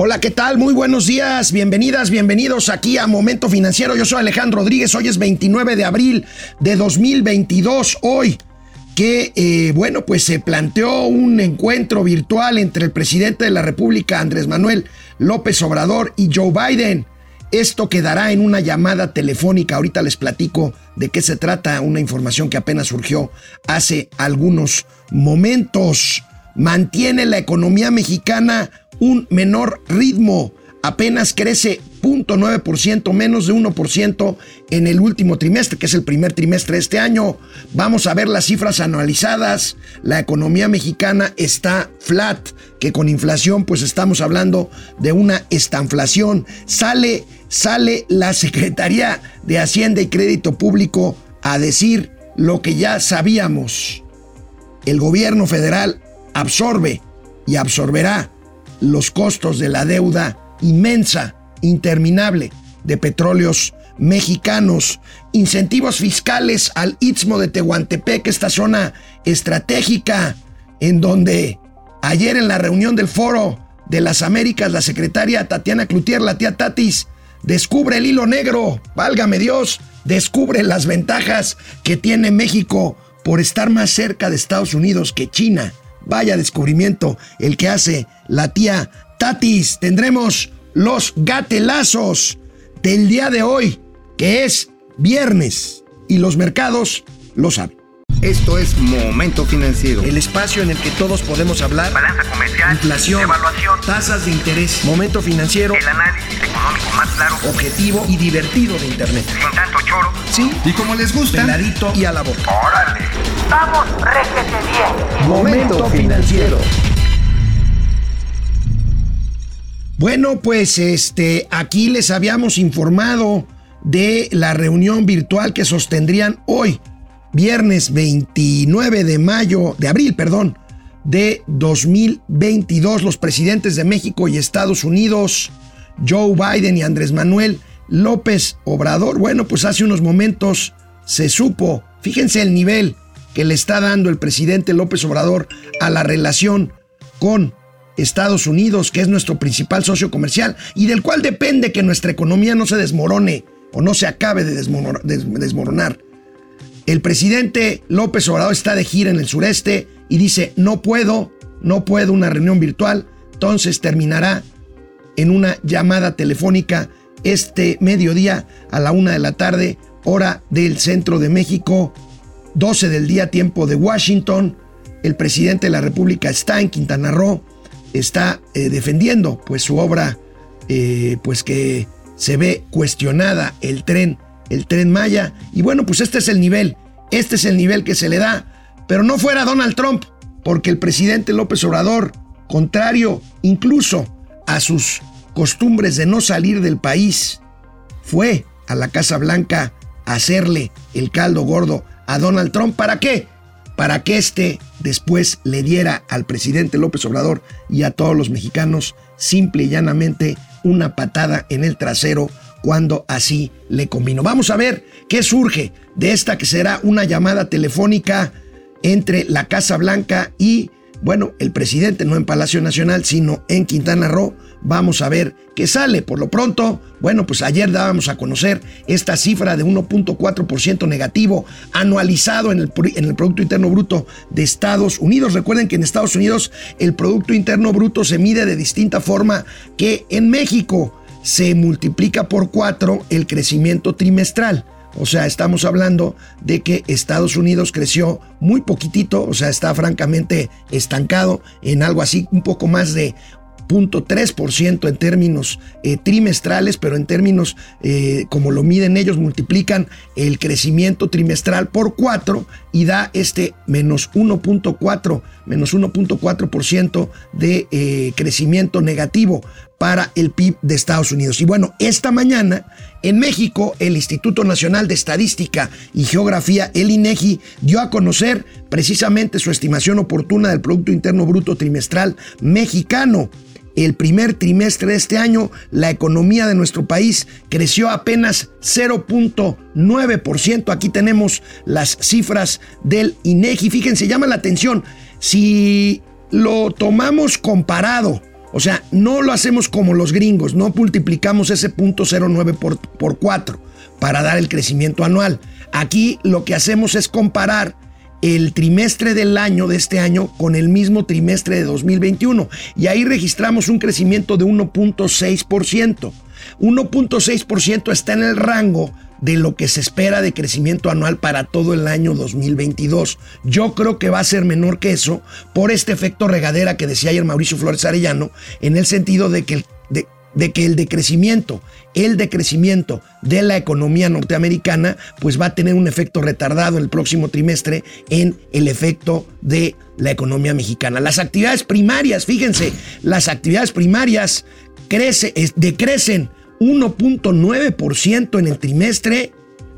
Hola, ¿qué tal? Muy buenos días, bienvenidas, bienvenidos aquí a Momento Financiero. Yo soy Alejandro Rodríguez, hoy es 29 de abril de 2022. Hoy que, eh, bueno, pues se planteó un encuentro virtual entre el presidente de la República, Andrés Manuel López Obrador, y Joe Biden. Esto quedará en una llamada telefónica. Ahorita les platico de qué se trata, una información que apenas surgió hace algunos momentos. Mantiene la economía mexicana un menor ritmo apenas crece 0.9%, menos de 1% en el último trimestre, que es el primer trimestre de este año. Vamos a ver las cifras anualizadas. La economía mexicana está flat, que con inflación pues estamos hablando de una estanflación. Sale, sale la Secretaría de Hacienda y Crédito Público a decir lo que ya sabíamos. El gobierno federal absorbe y absorberá los costos de la deuda inmensa, interminable de petróleos mexicanos, incentivos fiscales al Istmo de Tehuantepec, esta zona estratégica en donde ayer en la reunión del Foro de las Américas la secretaria Tatiana Cloutier, la tía Tatis, descubre el hilo negro, válgame Dios, descubre las ventajas que tiene México por estar más cerca de Estados Unidos que China. Vaya descubrimiento el que hace la tía Tatis. Tendremos los gatelazos del día de hoy, que es viernes, y los mercados lo saben. Esto es Momento Financiero. El espacio en el que todos podemos hablar. Balanza comercial. Inflación. Evaluación. Tasas de interés. Momento Financiero. El análisis económico más claro. Objetivo y divertido de Internet. Sin tanto choro. Sí. Y como les gusta. Peladito y a la boca. Órale. Vamos, réjete bien. Momento Financiero. Bueno, pues este, aquí les habíamos informado de la reunión virtual que sostendrían hoy, viernes 29 de mayo, de abril, perdón, de 2022, los presidentes de México y Estados Unidos, Joe Biden y Andrés Manuel López Obrador. Bueno, pues hace unos momentos se supo, fíjense el nivel que le está dando el presidente López Obrador a la relación con Estados Unidos, que es nuestro principal socio comercial y del cual depende que nuestra economía no se desmorone o no se acabe de desmoronar. El presidente López Obrador está de gira en el sureste y dice, no puedo, no puedo una reunión virtual, entonces terminará en una llamada telefónica este mediodía a la una de la tarde, hora del centro de México, 12 del día, tiempo de Washington. El presidente de la República está en Quintana Roo está eh, defendiendo pues su obra eh, pues que se ve cuestionada el tren el tren Maya. Y bueno pues este es el nivel este es el nivel que se le da. Pero no fuera Donald Trump porque el presidente López Obrador contrario incluso a sus costumbres de no salir del país fue a la Casa Blanca a hacerle el caldo gordo a Donald Trump. Para qué para que éste después le diera al presidente López Obrador y a todos los mexicanos simple y llanamente una patada en el trasero cuando así le convino. Vamos a ver qué surge de esta que será una llamada telefónica entre la Casa Blanca y bueno, el presidente no en Palacio Nacional, sino en Quintana Roo. Vamos a ver qué sale. Por lo pronto, bueno, pues ayer dábamos a conocer esta cifra de 1.4% negativo anualizado en el, en el Producto Interno Bruto de Estados Unidos. Recuerden que en Estados Unidos el Producto Interno Bruto se mide de distinta forma que en México. Se multiplica por cuatro el crecimiento trimestral. O sea, estamos hablando de que Estados Unidos creció muy poquitito, o sea, está francamente estancado en algo así, un poco más de 0.3% en términos eh, trimestrales, pero en términos eh, como lo miden ellos, multiplican el crecimiento trimestral por 4 y da este menos 1.4, menos 1.4% de eh, crecimiento negativo para el PIB de Estados Unidos. Y bueno, esta mañana en México, el Instituto Nacional de Estadística y Geografía, el INEGI, dio a conocer precisamente su estimación oportuna del Producto Interno Bruto trimestral mexicano. El primer trimestre de este año, la economía de nuestro país creció apenas 0.9%. Aquí tenemos las cifras del INEGI. Fíjense, llama la atención. Si lo tomamos comparado O sea, no lo hacemos como los gringos, no multiplicamos ese punto 09 por, por 4 para dar el crecimiento anual. Aquí lo que hacemos es comparar el trimestre del año de este año con el mismo trimestre de 2021 y ahí registramos un crecimiento de 1.6%. 1.6% está en el rango de lo que se espera de crecimiento anual para todo el año 2022. Yo creo que va a ser menor que eso por este efecto regadera que decía ayer Mauricio Flores Arellano, en el sentido de que el, de, que el decrecimiento, el decrecimiento de la economía norteamericana, pues va a tener un efecto retardado el próximo trimestre en el efecto de la economía mexicana. Las actividades primarias, fíjense, las actividades primarias crece, decrecen 1.9% en el trimestre,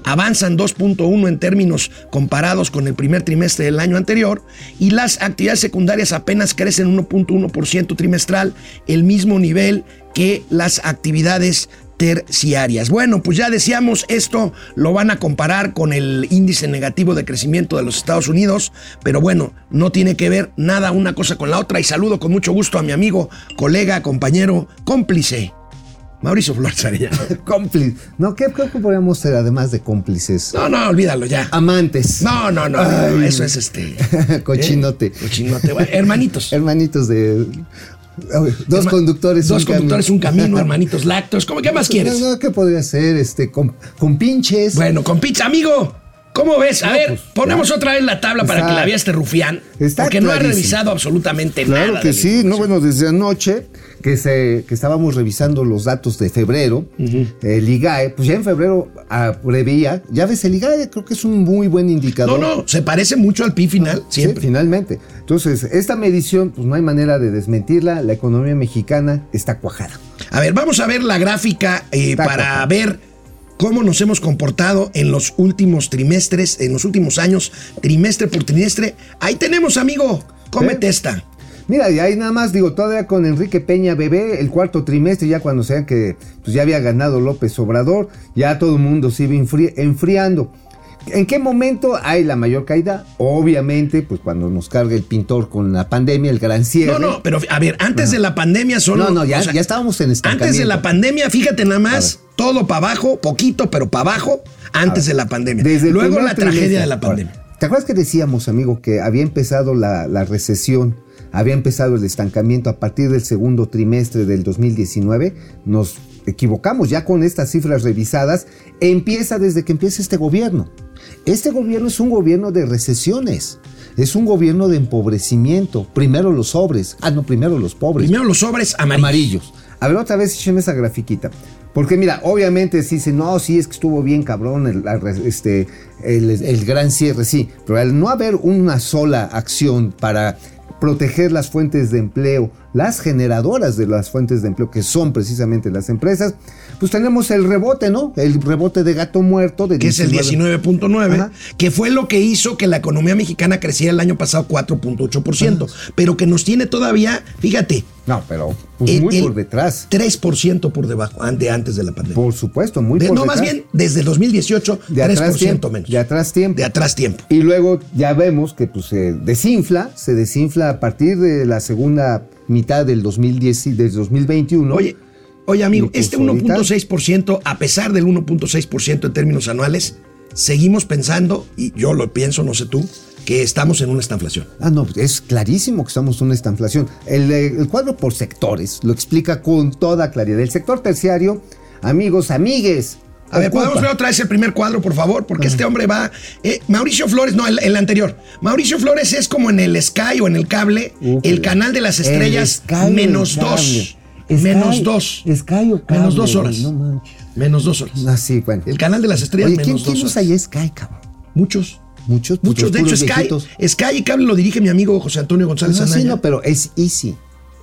avanzan 2.1 en términos comparados con el primer trimestre del año anterior y las actividades secundarias apenas crecen 1.1% trimestral, el mismo nivel que las actividades terciarias. Bueno, pues ya decíamos, esto lo van a comparar con el índice negativo de crecimiento de los Estados Unidos, pero bueno, no tiene que ver nada una cosa con la otra y saludo con mucho gusto a mi amigo, colega, compañero, cómplice, Mauricio Flores Arellano. Cómplice. No, ¿qué, ¿qué, podríamos ser además de cómplices? No, no, olvídalo ya. Amantes. No, no, no, no eso es este. Cochinote. ¿eh? Cochinote. hermanitos. hermanitos de. Dos conductores, dos un conductores, camino. un camino, hermanitos lactos. ¿Cómo, ¿Qué más quieres? No, ¿Qué podría ser? Este, con, con pinches. Bueno, con pinches, amigo. ¿Cómo ves? A no, ver, pues, ponemos otra vez la tabla para que la vea este rufián. Está porque no ha revisado absolutamente claro nada. Claro que sí, no, bueno, desde anoche que, se, que estábamos revisando los datos de febrero, uh -huh. el IGAE, pues ya en febrero ah, preveía, ya ves, el IGAE creo que es un muy buen indicador. No, no, se parece mucho al PIB final, siempre. Sí, finalmente. Entonces, esta medición, pues no hay manera de desmentirla, la economía mexicana está cuajada. A ver, vamos a ver la gráfica eh, para cuajada. ver cómo nos hemos comportado en los últimos trimestres, en los últimos años, trimestre por trimestre. Ahí tenemos, amigo, cómete ¿Eh? esta. Mira, y ahí nada más, digo, todavía con Enrique Peña Bebé, el cuarto trimestre, ya cuando sean que pues ya había ganado López Obrador, ya todo el mundo se iba enfri enfriando. ¿En qué momento hay la mayor caída? Obviamente, pues cuando nos carga el pintor con la pandemia, el gran cierre. No, no, pero a ver, antes de la pandemia solo. No, no, ya, o sea, ya estábamos en estancamiento. Antes de la pandemia, fíjate nada más, todo para abajo, poquito, pero para abajo, antes de la pandemia. Desde Luego la tragedia de la pandemia. Ahora, ¿Te acuerdas que decíamos, amigo, que había empezado la, la recesión? había empezado el estancamiento a partir del segundo trimestre del 2019. Nos equivocamos ya con estas cifras revisadas. Empieza desde que empieza este gobierno. Este gobierno es un gobierno de recesiones. Es un gobierno de empobrecimiento. Primero los sobres. Ah, no, primero los pobres. Primero los sobres amarillos. amarillos. A ver, otra vez écheme esa grafiquita. Porque mira, obviamente sí dice, no, sí es que estuvo bien cabrón el, este, el, el gran cierre, sí. Pero al no haber una sola acción para proteger las fuentes de empleo, las generadoras de las fuentes de empleo, que son precisamente las empresas, pues tenemos el rebote, ¿no? El rebote de gato muerto. De que 19. es el 19.9, que fue lo que hizo que la economía mexicana creciera el año pasado 4.8%, pero que nos tiene todavía, fíjate. No, pero pues el, muy el por detrás. 3% por debajo, de antes de la pandemia. Por supuesto, muy de, por No, detrás. más bien, desde el 2018, de 3% tiempo, menos. De atrás tiempo. De atrás tiempo. Y luego ya vemos que pues, se desinfla, se desinfla a partir de la segunda mitad del 2010, del 2021. Oye, oye amigo, pues, este ahorita- 1.6%, a pesar del 1.6% en términos anuales, seguimos pensando, y yo lo pienso, no sé tú, que estamos en una estanflación. Ah, no, es clarísimo que estamos en una estanflación. El, eh, el cuadro por sectores lo explica con toda claridad. El sector terciario, amigos, amigues. A ver, ocupa- ¿podemos ver otra vez el primer cuadro, por favor? Porque este hombre va... eh, Mauricio Flores, no, el, el anterior. Mauricio Flores es como en el Sky o en el cable, Uf, el canal de las estrellas, Sky, menos dos. Menos dos. Sky o cable, menos dos horas. no manches. menos dos horas. Ah, sí, bueno. El canal de las estrellas, Oye, ¿quién, menos quién dos usa horas. ahí Sky, cabrón? Muchos. Muchos, pues, Muchos. De hecho, Sky, viejitos. Sky y cable lo dirige mi amigo José Antonio González No, sí, Anaya. no, pero es easy.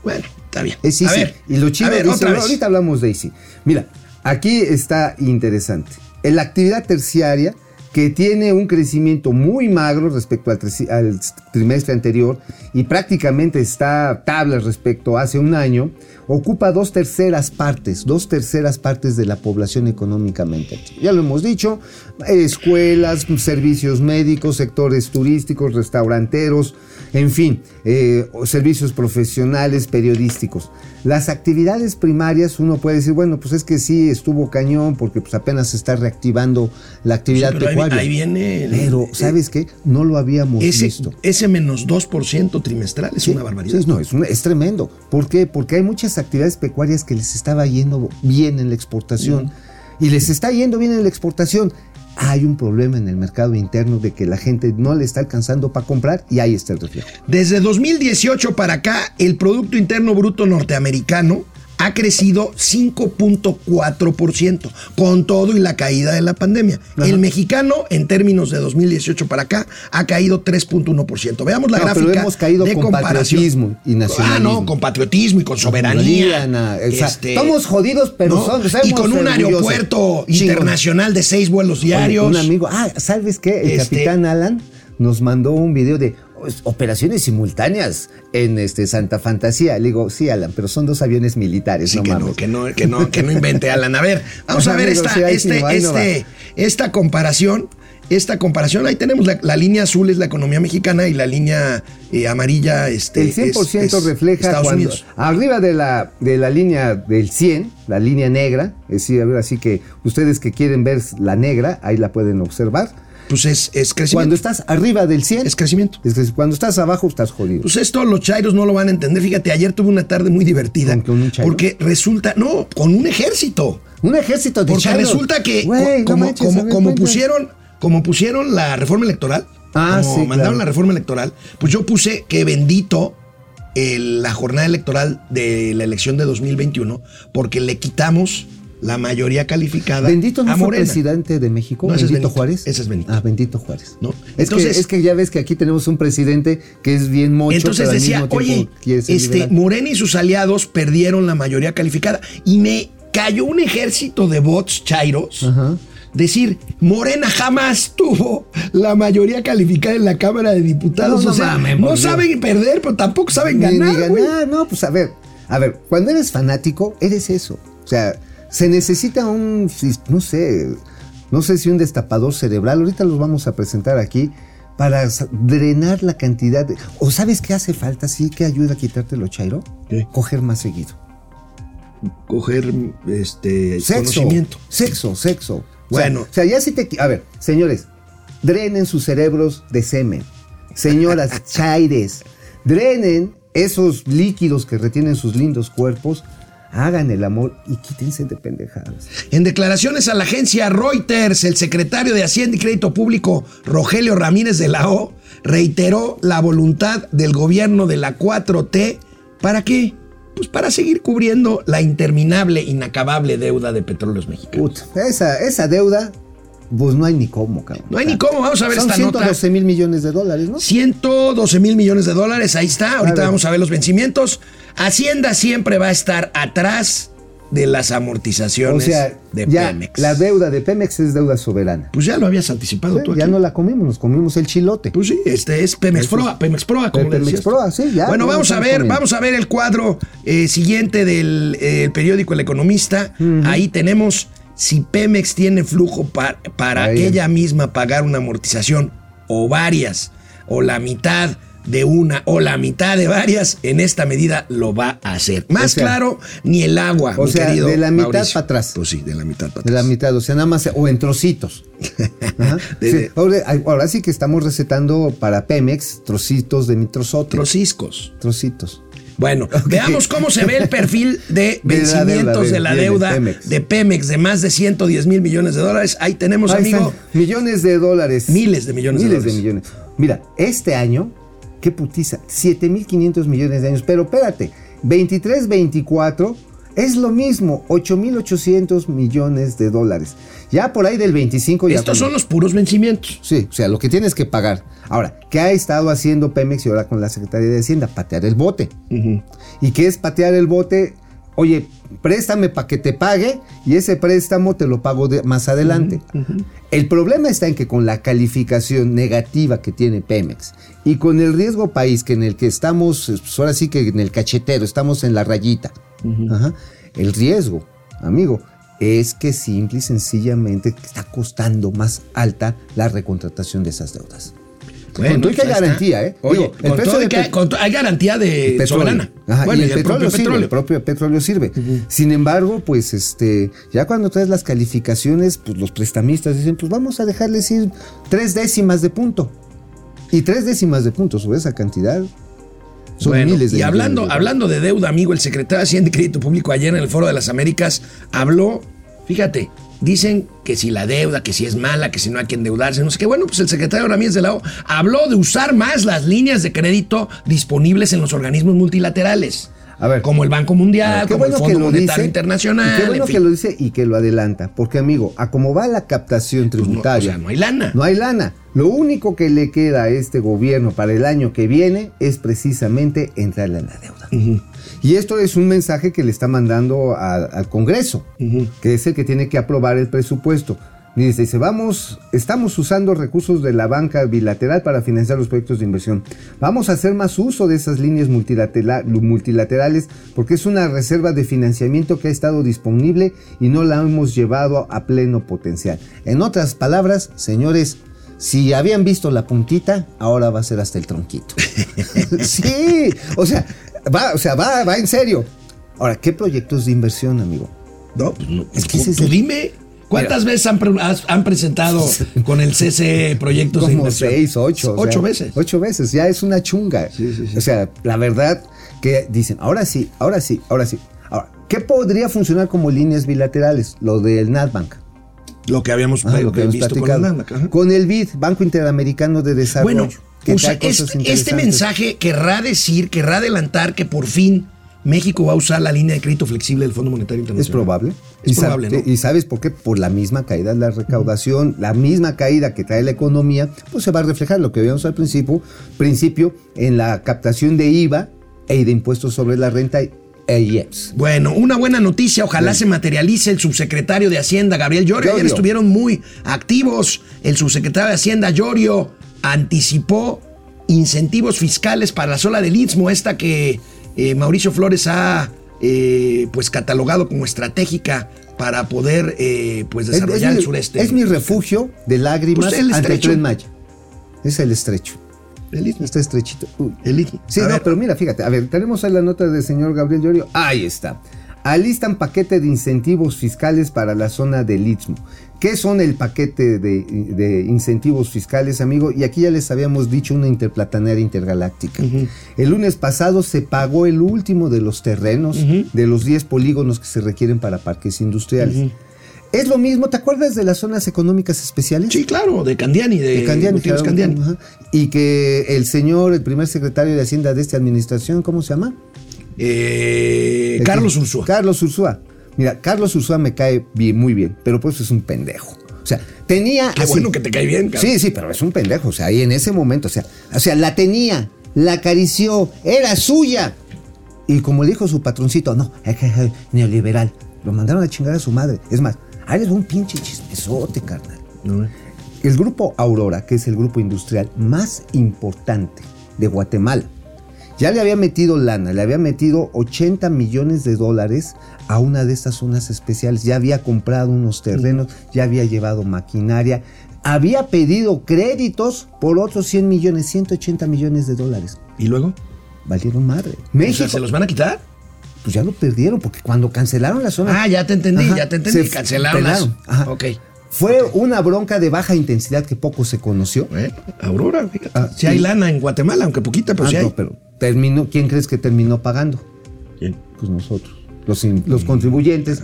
Bueno, está bien. Es A easy. ver, y lo chido a ver, dice, otra vez. ahorita hablamos de easy. Mira, aquí está interesante. La actividad terciaria, que tiene un crecimiento muy magro respecto al, al trimestre anterior y prácticamente está tabla respecto a hace un año, ocupa dos terceras partes, dos terceras partes de la población económicamente. Ya lo hemos dicho, escuelas, servicios médicos, sectores turísticos, restauranteros, en fin, eh, servicios profesionales, periodísticos. Las actividades primarias, uno puede decir, bueno, pues es que sí estuvo cañón porque pues apenas se está reactivando la actividad Sí, pero pecuaria. ahí viene el- Pero, ¿sabes qué? No lo habíamos Ese, visto. ese menos 2% trimestral es Sí, una barbaridad. no, es, un- es tremendo. ¿Por qué? Porque hay muchas actividades pecuarias que les estaba yendo bien en la exportación y les está yendo bien en la exportación. Hay un problema en el mercado interno de que la gente no le está alcanzando para comprar y ahí está el reflejo. Desde 2018 para acá, el Producto Interno Bruto norteamericano ha crecido 5.4%, con todo y la caída de la pandemia. El mexicano, en términos de 2018 para acá, ha caído 3.1%. Veamos la No, pero gráfica hemos caído de con comparación. patriotismo y Ah, nacionalismo. no, con patriotismo y con soberanía. Este, estamos jodidos, pero ¿no? son- Y con un aeropuerto internacional de seis vuelos Oye, diarios. un amigo, ah, ¿sabes qué? El Este- capitán Alan nos mandó un video de operaciones simultáneas en este Santa Fantasía. Le digo, sí, Alan, pero son dos aviones militares, Sí, no que, no, que, no, que, no, que no invente Alan. A ver, vamos a ver Amigo, esta, este, no este, esta comparación. Esta comparación, ahí tenemos la, la línea azul es la economía mexicana y la línea eh, amarilla este, El 100% es- es refleja Estados cuando Unidos. arriba de la, de la línea del 100, la línea negra, es decir, a ver, así que ustedes que quieren ver la negra, ahí la pueden observar. Pues es, es crecimiento. Cuando estás arriba del 100, Es crecimiento. es cuando estás abajo estás jodido. Pues esto los chairos no lo van a entender. Fíjate, ayer tuve una tarde muy divertida. ¿Con un chairo? Porque resulta, no, con un ejército. Un ejército de Porque chairos. resulta que no como, manches, como- ver, como pusieron, como pusieron la reforma electoral, Ah, como sí, mandaron claro. la reforma electoral, pues yo puse que bendito el- la jornada electoral de la elección de 2021, porque le quitamos la mayoría calificada Bendito no a fue presidente de México, No, ese es Bendito Benito. Juárez. Ese es Benito. Ah, Bendito Juárez. ¿No? Es, Entonces- que, es que ya ves que aquí tenemos un presidente que es bien mocho, Entonces pero al decía, mismo oye, este, liberal". Morena y sus aliados perdieron la mayoría calificada y me cayó un ejército de bots chairos. Ajá. Decir, Morena jamás tuvo la mayoría calificada en la Cámara de Diputados. No, o sea, no mames, no por Dios. saben perder, pero tampoco saben Ni- ni ganar. güey. ganar, no, pues a ver, a ver, cuando eres fanático, eres eso. O sea, se necesita un, no sé, no sé si un destapador cerebral, ahorita los vamos a presentar aquí, para drenar la cantidad de... ¿O sabes qué hace falta? Sí, que ayuda a quitártelo, Chairo. ¿Qué? Coger más seguido. Coger este Sexo. conocimiento. Sexo, sexo. Bueno. O sea, o sea, ya si te... A ver, señores, drenen sus cerebros de semen. Señoras, chaires, drenen esos líquidos que retienen sus lindos cuerpos, hagan el amor y quítense de pendejadas. En declaraciones a la agencia Reuters, el secretario de Hacienda y Crédito Público, Rogelio Ramírez de la O, reiteró la voluntad del gobierno de la 4T. ¿Para qué? Pues para seguir cubriendo la interminable, inacabable deuda de petróleos mexicanos. Puta, esa, esa deuda, pues no hay ni cómo, cabrón. No hay ni cómo, vamos a ver Son esta nota. 112 mil millones de dólares, ¿no? 112 mil millones de dólares, ahí está. Ahorita vamos a ver los vencimientos. Hacienda siempre va a estar atrás de las O amortizaciones sea, de ya Pemex. la deuda de Pemex es deuda soberana. Pues ya lo habías anticipado tú ya aquí. no la comimos, nos comimos el chilote. Pues sí, este es Pemex Eso Proa, Pemex Proa, como le Pemex decías. Proa, sí, ya, Bueno, ya vamos a ver, comiendo. vamos a ver el cuadro eh, siguiente del eh, el periódico El Economista. Ahí tenemos si Pemex tiene flujo pa- para Ahí. ella misma pagar una amortización o varias o la mitad de una o la mitad de varias, en esta medida lo va a hacer. Más O sea, claro, ni el agua, o mi sea, querido de la mitad Mauricio. pa' atrás. Pues sí, de la mitad para De atrás. la mitad, o sea, nada más, o en trocitos. Ajá. De- Sí, de- ahora, ahora sí que estamos recetando para Pemex trocitos de mi trozote. Trociscos. trocitos. Bueno, veamos cómo se ve el perfil de De la vencimientos deuda, de la bien, de deuda Pemex. de Pemex de más de 110 mil millones de dólares. Ahí tenemos, Ahí amigo, están, millones de dólares. Miles de millones de Miles dólares. de millones. Mira, este año, qué putiza, 7.500 millones de años. Pero espérate, 23, 24 es lo mismo, 8.800 millones de dólares. Ya por ahí del 25 ya... estos son los puros vencimientos. Sí, o sea, lo que tienes que pagar. Ahora, ¿qué ha estado haciendo Pemex y ahora con la Secretaría de Hacienda? Patear el bote. ¿Y qué es patear el bote? Oye, préstame para que te pague y ese préstamo te lo pago de- más adelante. El problema está en que con la calificación negativa que tiene Pemex y con el riesgo país que en el que estamos, pues ahora sí que en el cachetero, estamos en la rayita. Ajá. El riesgo, amigo, es que simple y sencillamente está costando más alta la recontratación de esas deudas. Bueno, con todo y que hay garantía, ¿eh? Oye, Digo, el con todo y del que hay, con garantía de petróleo. soberana. Ajá, bueno, y el, petróleo propio sirve, petróleo. el propio petróleo sirve. Sin embargo, pues este, ya cuando traes las calificaciones, pues los prestamistas dicen, pues vamos a dejarles ir tres décimas de punto. Y tres décimas de punto sobre esa cantidad son Bueno, miles de y hablando, de hablando de deuda, amigo, el secretario de Hacienda y Crédito Público ayer en el Foro de las Américas habló, fíjate, dicen que si la deuda, que si es mala, que si no hay que endeudarse, no sé qué. Bueno, pues el secretario Ramírez de la O habló de usar más las líneas de crédito disponibles en los organismos multilaterales. A ver. como el Banco Mundial, Qué como el Fondo que lo Monetario dice, Internacional. y qué bueno en fin. que lo dice y que lo adelanta. Porque, amigo, a como va la captación Pues no, tributaria. o sea, no hay lana. No hay lana. Lo único que le queda a este gobierno para el año que viene es precisamente entrarle a la deuda. Y esto es un mensaje que le está mandando a- al Congreso, que es el que tiene que aprobar el presupuesto. Dice, dice, vamos, estamos usando recursos de la banca bilateral para financiar los proyectos de inversión. Vamos a hacer más uso de esas líneas multilatera- multilaterales porque es una reserva de financiamiento que ha estado disponible y no la hemos llevado a pleno potencial. En otras palabras, señores, si habían visto la puntita, ahora va a ser hasta el tronquito. sí, o sea, va, o sea, va, va en serio. Ahora, ¿qué proyectos de inversión, amigo? No, pues no. Es que tú, tú dime, ¿cuántas veces han, pre- has- han presentado con el CCE proyectos de Como inversión? seis, ocho. o Ocho sea, veces. Ocho veces, ya es una chunga. Sí, sí, sí. O sea, la verdad que dicen, ahora sí, ahora sí, ahora sí. Ahora, ¿qué podría funcionar como líneas bilaterales? Lo del NatBank. Lo que habíamos Ah, lo que hemos visto con platicado. Con el BID, Banco Interamericano de Desarrollo. Bueno, trae cosas este, este mensaje querrá decir, querrá adelantar que por fin México va a usar la línea de crédito flexible del Fondo Monetario Es Internacional. probable. Es y, probable, ¿no? y sabes por qué? Por la misma caída de la recaudación, la misma caída que trae la economía, pues se va a reflejar lo que veíamos al principio, principio en la captación de IVA y de impuestos sobre la renta e IEPS. Bueno, una buena noticia, ojalá se materialice el subsecretario de Hacienda, Gabriel Llorio. Ayer estuvieron muy activos. El subsecretario de Hacienda, Llorio, anticipó incentivos fiscales para la zona del Istmo, esta que eh, Mauricio Flores ha eh, pues catalogado como estratégica para poder eh, pues Es- desarrollar es, el mi- sureste. es mi refugio de lágrimas Pues el ante el. Tren Maya. Es el estrecho. El Istmo. Está estrechito. Uy. El Istmo. Sí, A no, ver, pero mira, fíjate, a ver, tenemos ahí la nota del señor Gabriel Llorio. Ahí está. Alistan paquete de incentivos fiscales para la zona del Istmo. ¿Qué son el paquete de, de incentivos fiscales, amigo? Y aquí ya les habíamos dicho una interplatanera intergaláctica. El lunes pasado se pagó el último de los terrenos de los 10 polígonos que se requieren para parques industriales. Es lo mismo, ¿te acuerdas de las zonas económicas especiales? Sí, claro, de Candiani, de, de Candiani, claro, Candiani. Y que el señor, el primer secretario de Hacienda de esta administración, ¿cómo se llama? Eh, Carlos Ursúa. Carlos Ursúa. Mira, Carlos Ursúa me cae bien, muy bien, pero pues es un pendejo. O sea, tenía. Qué así- bueno que te cae bien, Carlos. Sí, sí, pero es un pendejo. O sea, ahí en ese momento, o sea, o sea, la tenía, la acarició, era suya. Y como le dijo su patroncito, no, neoliberal. Lo mandaron a chingar a su madre. Es más, ahí les un pinche chismesote, carnal. El grupo Aurora, que es el grupo industrial más importante de Guatemala, ya le había metido lana, le había metido 80 millones de dólares a una de estas zonas especiales. Ya había comprado unos terrenos, ya había llevado maquinaria, había pedido créditos por otros 100 millones, 180 millones de dólares. ¿Y luego? Valieron madre. O México, sea, ¿Se los van a quitar? pues ya lo perdieron, porque cuando cancelaron la zona. Ah, ya te entendí, Ajá, ya te entendí. se Cancelaron las- ajá. Ok. Fue una bronca de baja intensidad que poco se conoció. Bueno, Aurora, fíjate. Ah, si hay sí. lana en Guatemala, aunque poquita, pero Ah, sí hay. no, pero terminó, ¿quién crees que terminó pagando? ¿Quién? Pues nosotros, los, in- los contribuyentes.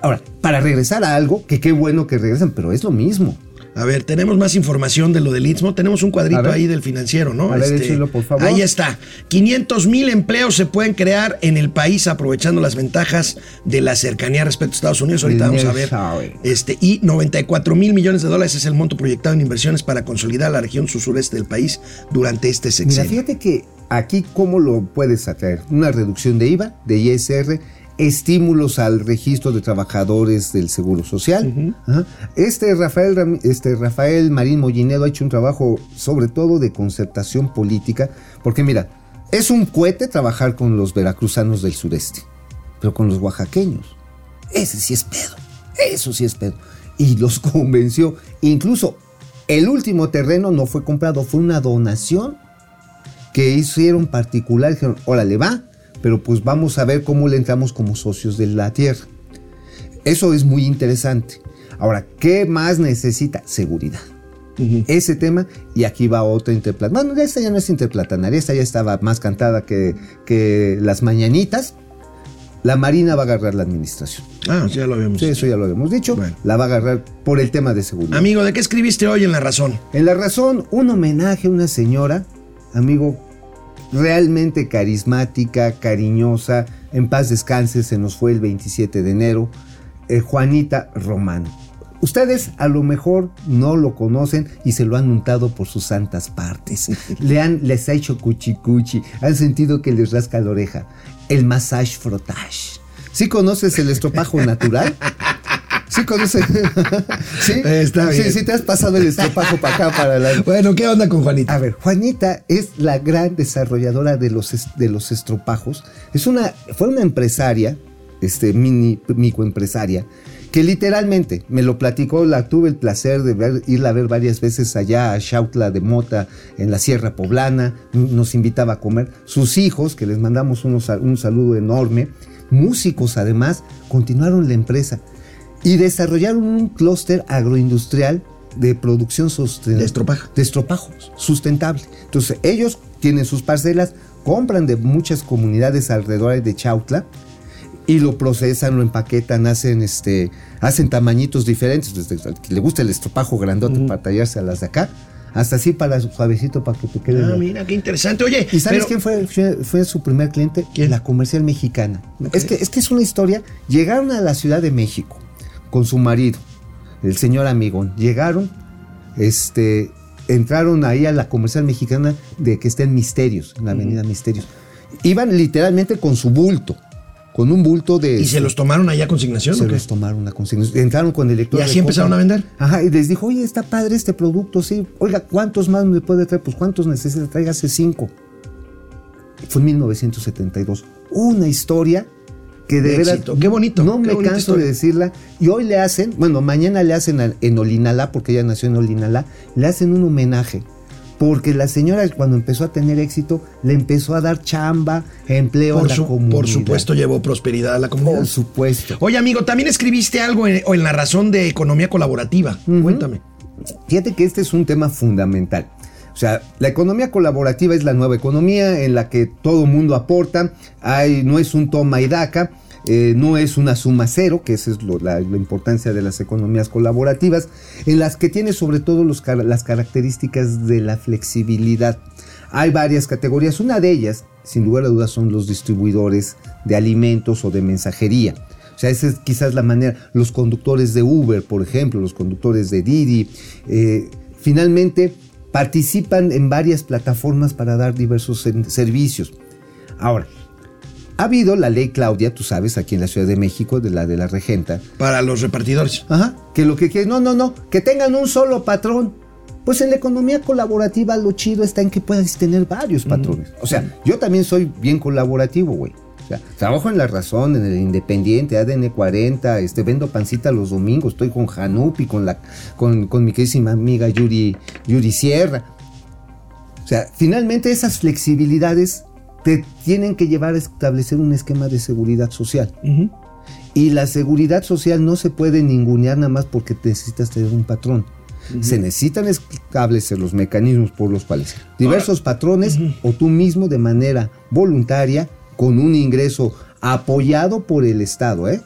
Ahora, para regresar a algo, que qué bueno que regresan, pero es lo mismo. A ver, tenemos más información de lo del Istmo. Tenemos un cuadrito ver. ahí del financiero, ¿no? Este, A ver, échelo, por favor. Ahí está. 500 mil empleos se pueden crear en el país aprovechando las ventajas de la cercanía respecto a Estados Unidos. Ahorita vamos a ver. Este, y 94 mil millones de dólares es el monto proyectado en inversiones para consolidar la región sur-sureste del país durante este Mira, sexenio. fíjate que aquí cómo lo puedes atraer. Una reducción de IVA, de ISR, estímulos al registro de trabajadores del Seguro Social. Este, Rafael, este Rafael Marín Mollinedo ha hecho un trabajo sobre todo de concertación política, porque mira, es un cohete trabajar con los veracruzanos del sureste, pero con los oaxaqueños, ese sí es pedo, eso sí es pedo. Y los convenció, incluso El último terreno no fue comprado, fue una donación que hicieron particular. Dijeron, órale, va, pero pues vamos a ver cómo le entramos como socios de la tierra. Eso es muy interesante. Ahora, ¿qué más necesita? Seguridad. Ese tema, y aquí va otra interplatanería. Bueno, esta ya no es interplatanaria, esta ya estaba más cantada que, que las mañanitas. La Marina va a agarrar la administración. Ah, ya lo habíamos Sí, dicho. eso ya lo habíamos dicho. Bueno. La va a agarrar por el tema de seguridad. Amigo, ¿de qué escribiste hoy en La Razón? En La Razón, un homenaje a una señora, amigo, realmente carismática, cariñosa, en paz descanse, se nos fue el 27 de enero, eh, Juanita Román. Ustedes a lo mejor no lo conocen y se lo han untado por sus santas partes. Le han, les ha hecho cuchi cuchi, han sentido que les rasca la oreja. El massage frottage. ¿Sí conoces el estropajo natural? ¿Sí conoces? ¿Sí? Está bien. Sí, sí, te has pasado el estropajo para acá, para la... Bueno, ¿qué onda con Juanita? A ver, Juanita es la gran desarrolladora de los, de los estropajos. Es una, fue una empresaria, este, mini, microempresaria, que literalmente me lo platicó, la tuve el placer de ver, irla a ver varias veces allá a Chautla de Mota, en la Sierra Poblana, nos invitaba a comer. Sus hijos, que les mandamos unos- un saludo enorme, músicos además, continuaron la empresa y desarrollaron un clúster agroindustrial de producción sostenible. De estropajo. De estropajos, sustentable. Entonces, ellos tienen sus parcelas, compran de muchas comunidades alrededor de Chautla y lo procesan, lo empaquetan, hacen este, hacen tamañitos diferentes. Desde que le gusta el estropajo grandote para tallarse a las de acá, hasta así para suavecito para que te quede. Ah, mira, qué interesante. Oye, ¿Y sabes pero- quién fue, fue, fue su primer cliente? ¿Quién? La comercial mexicana. Ok. Es, que, es que es una historia. Llegaron a la Ciudad de México con su marido, el señor Amigón. Llegaron, este, entraron ahí a la comercial mexicana de que está en Misterios, en la avenida Misterios. Iban literalmente con su bulto, con un bulto de... ¿Y se los tomaron allá a consignación Se o qué? los tomaron una consignación. Entraron con el lector. ¿Y así empezaron a vender? Ajá, y les dijo, oye, está padre este producto, sí. Oiga, ¿cuántos más me puede traer? Pues ¿cuántos necesita? Tráigase cinco. Fue en 1972. Una historia que de, De veras. éxito. Qué bonito, No qué me canso historia. de decirla. Y hoy le hacen, bueno, mañana le hacen en Olinalá, porque ella nació en Olinalá, le hacen un homenaje. Porque la señora cuando empezó a tener éxito, le empezó a dar chamba, empleo a la su- comunidad. por supuesto llevó prosperidad a la comunidad. Por supuesto. Oye, amigo, también escribiste algo en, en la razón de economía colaborativa. Cuéntame. Fíjate que este es un tema fundamental. O sea, la economía colaborativa es la nueva economía en la que todo mundo aporta, hay, no es un toma y daca, eh, no es una suma cero, que esa es la, importancia de las economías colaborativas, en las que tiene sobre todo las características de la flexibilidad. Hay varias categorías, una de ellas, sin lugar a dudas, son los distribuidores de alimentos o de mensajería. O sea, esa es quizás la manera, los conductores de Uber, por ejemplo, los conductores de Didi, eh, finalmente participan en varias plataformas para dar diversos servicios. Ahora, ha habido la ley Claudia, tú sabes, aquí en la Ciudad de México, de la de la regenta, Para los repartidores. Ajá. Que lo que quieren, no, no, no, que tengan un solo patrón. Pues en la economía colaborativa lo chido está en que puedas tener varios patrones. O sea, yo también soy bien colaborativo, güey. O sea, trabajo en La Razón, en el Independiente, ADN 40, este, vendo pancita los domingos, estoy con Janupi, con, la, con, con mi queridísima amiga Yuri, Yuri Sierra. O sea, finalmente esas flexibilidades te tienen que llevar a establecer un esquema de seguridad social. Y la seguridad social no se puede ningunear nada más porque necesitas tener un patrón. Se necesitan establecer los mecanismos por los cuales diversos patrones o tú mismo de manera voluntaria, con un ingreso apoyado por el Estado, ¿eh?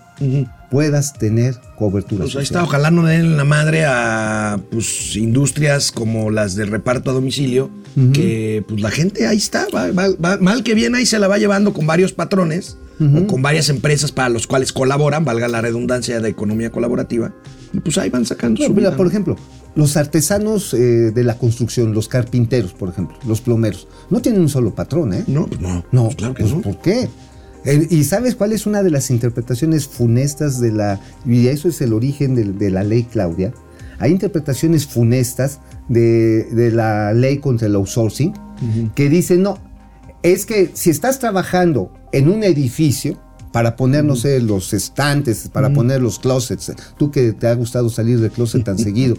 puedas tener cobertura Pues ahí está, ojalá no den la madre a pues, industrias como las de reparto a domicilio, que pues la gente ahí está, va- va- va- mal que bien ahí se la va llevando con varios patrones o con varias empresas para los cuales colaboran, valga la redundancia de economía colaborativa, y pues ahí van sacando su mira, vida, por ejemplo, los artesanos eh, de la construcción, los carpinteros, por ejemplo, los plomeros, no tienen un solo patrón, ¿eh? No, pues no, No, pues claro que pues, no. ¿por qué? ¿Y sabes cuál es una de las interpretaciones funestas de la... Y eso es el origen de, de la ley Claudia. Hay interpretaciones funestas de, de la ley contra el outsourcing que dicen, no, es que si estás trabajando en un edificio para poner, no sé, los estantes, para poner los closets, tú que te ha gustado salir del closet tan seguido,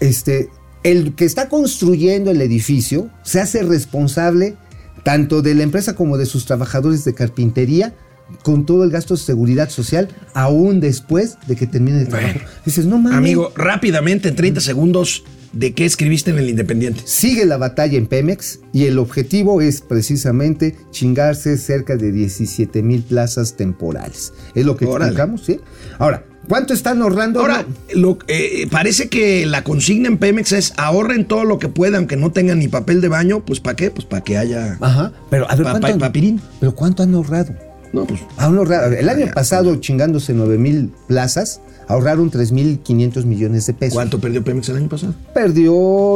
este, el que está construyendo el edificio se hace responsable tanto de la empresa como de sus trabajadores de carpintería con todo el gasto de seguridad social aún después de que termine el trabajo. Dices, no mames. Amigo, rápidamente, en 30 segundos, ¿de qué escribiste en el Independiente? Sigue la batalla en Pemex y el objetivo es precisamente chingarse cerca de 17 mil plazas temporales. Es lo que Órale. explicamos, ¿sí? Ahora, ¿cuánto están ahorrando? Ahora, lo- eh, parece que la consigna en Pemex es ahorren todo lo que puedan, aunque no tengan ni papel de baño, pues ¿para qué? Pues para que haya... Ajá, pero a ver, Pa- ¿cuánto, pa- han- papirín. pero ¿cuánto han ahorrado? No, pues... Han ahorrado- el año pasado, chingándose 9 mil plazas, ahorraron 3 mil 500 millones de pesos. ¿Cuánto perdió Pemex el año pasado? Perdió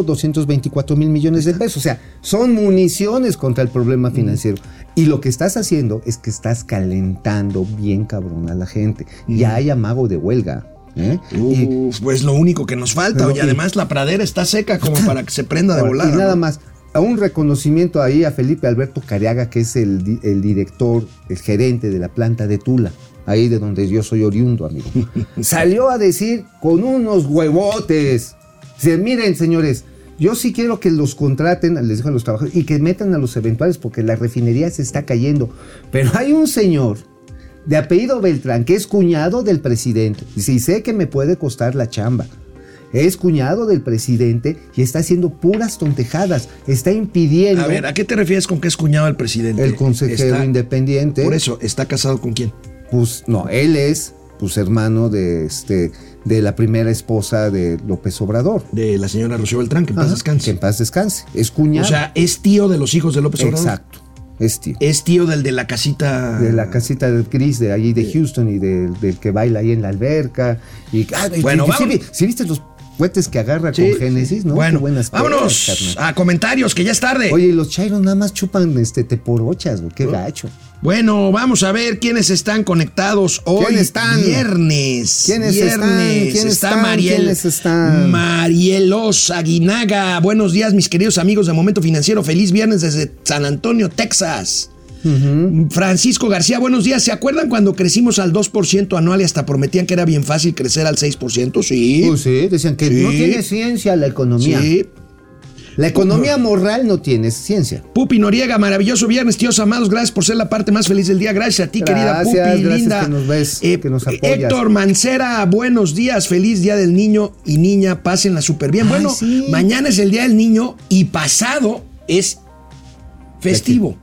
224 mil millones de pesos. O sea, son municiones contra el problema financiero. Y lo que estás haciendo es que estás calentando bien cabrón a la gente. Ya hay amago de huelga. ¿eh? Y- pues lo único que nos falta. Oye, y- además la pradera está seca como para que se prenda de volada. Y nada ¿no? más, a un reconocimiento ahí a Felipe Alberto Cariaga, que es el director, el gerente de la planta de Tula, ahí de donde yo soy oriundo, amigo. Salió a decir con unos huevotes. Dice, miren, señores, yo sí quiero que los contraten, les dijo a los trabajadores, y que metan a los eventuales, porque la refinería se está cayendo. Pero hay un señor de apellido Beltrán, que es cuñado del presidente. Y sé que me puede costar la chamba. Es cuñado del presidente y está haciendo puras tontejadas. Está impidiendo A ver, ¿a qué te refieres con que es cuñado del presidente? el consejero Está- independiente. Por eso, ¿está casado con quién? Pues no, él es pues hermano de este de la primera esposa de López Obrador. De la señora Rocío Beltrán, que en paz descanse. Que en paz descanse. Es cuñado. O sea, es tío de los hijos de López Obrador. exacto. Es tío. Es tío del de la casita. de la casita de Chris de allí de Houston y del, del que baila ahí en la alberca. Y, ah, Bueno, y- sí viste los cohetes que agarra Sí. con Génesis, ¿no? Bueno, Qué buenas vámonos carnal. a comentarios, que ya es tarde. Oye, y los chairos nada más chupan este teporochas, güey. Qué gacho. Bueno, vamos a ver quiénes están conectados hoy. ¿Quiénes están? Viernes. ¿Quiénes viernes. están? ¿Quiénes está están? Mariel. ¿Quiénes están? Marielos Aguinaga. Buenos días, mis queridos amigos de Momento Financiero. Feliz viernes desde San Antonio, Texas. Francisco García, buenos días. ¿Se acuerdan cuando crecimos al 2% anual y hasta prometían que era bien fácil crecer al 6%? Sí. Pues sí, decían que Sí. no tiene ciencia la economía. Sí. La economía moral no tiene ciencia. Pupi Noriega, maravilloso viernes, tíos amados. Gracias por ser la parte más feliz del día. Gracias a ti, querida Pupi, gracias linda. Eh, que nos ves, que nos apoyas. Héctor Mancera, buenos días. Feliz día del niño y niña. Pásenla súper bien. Ay, bueno, sí. mañana es el día del niño y pasado es festivo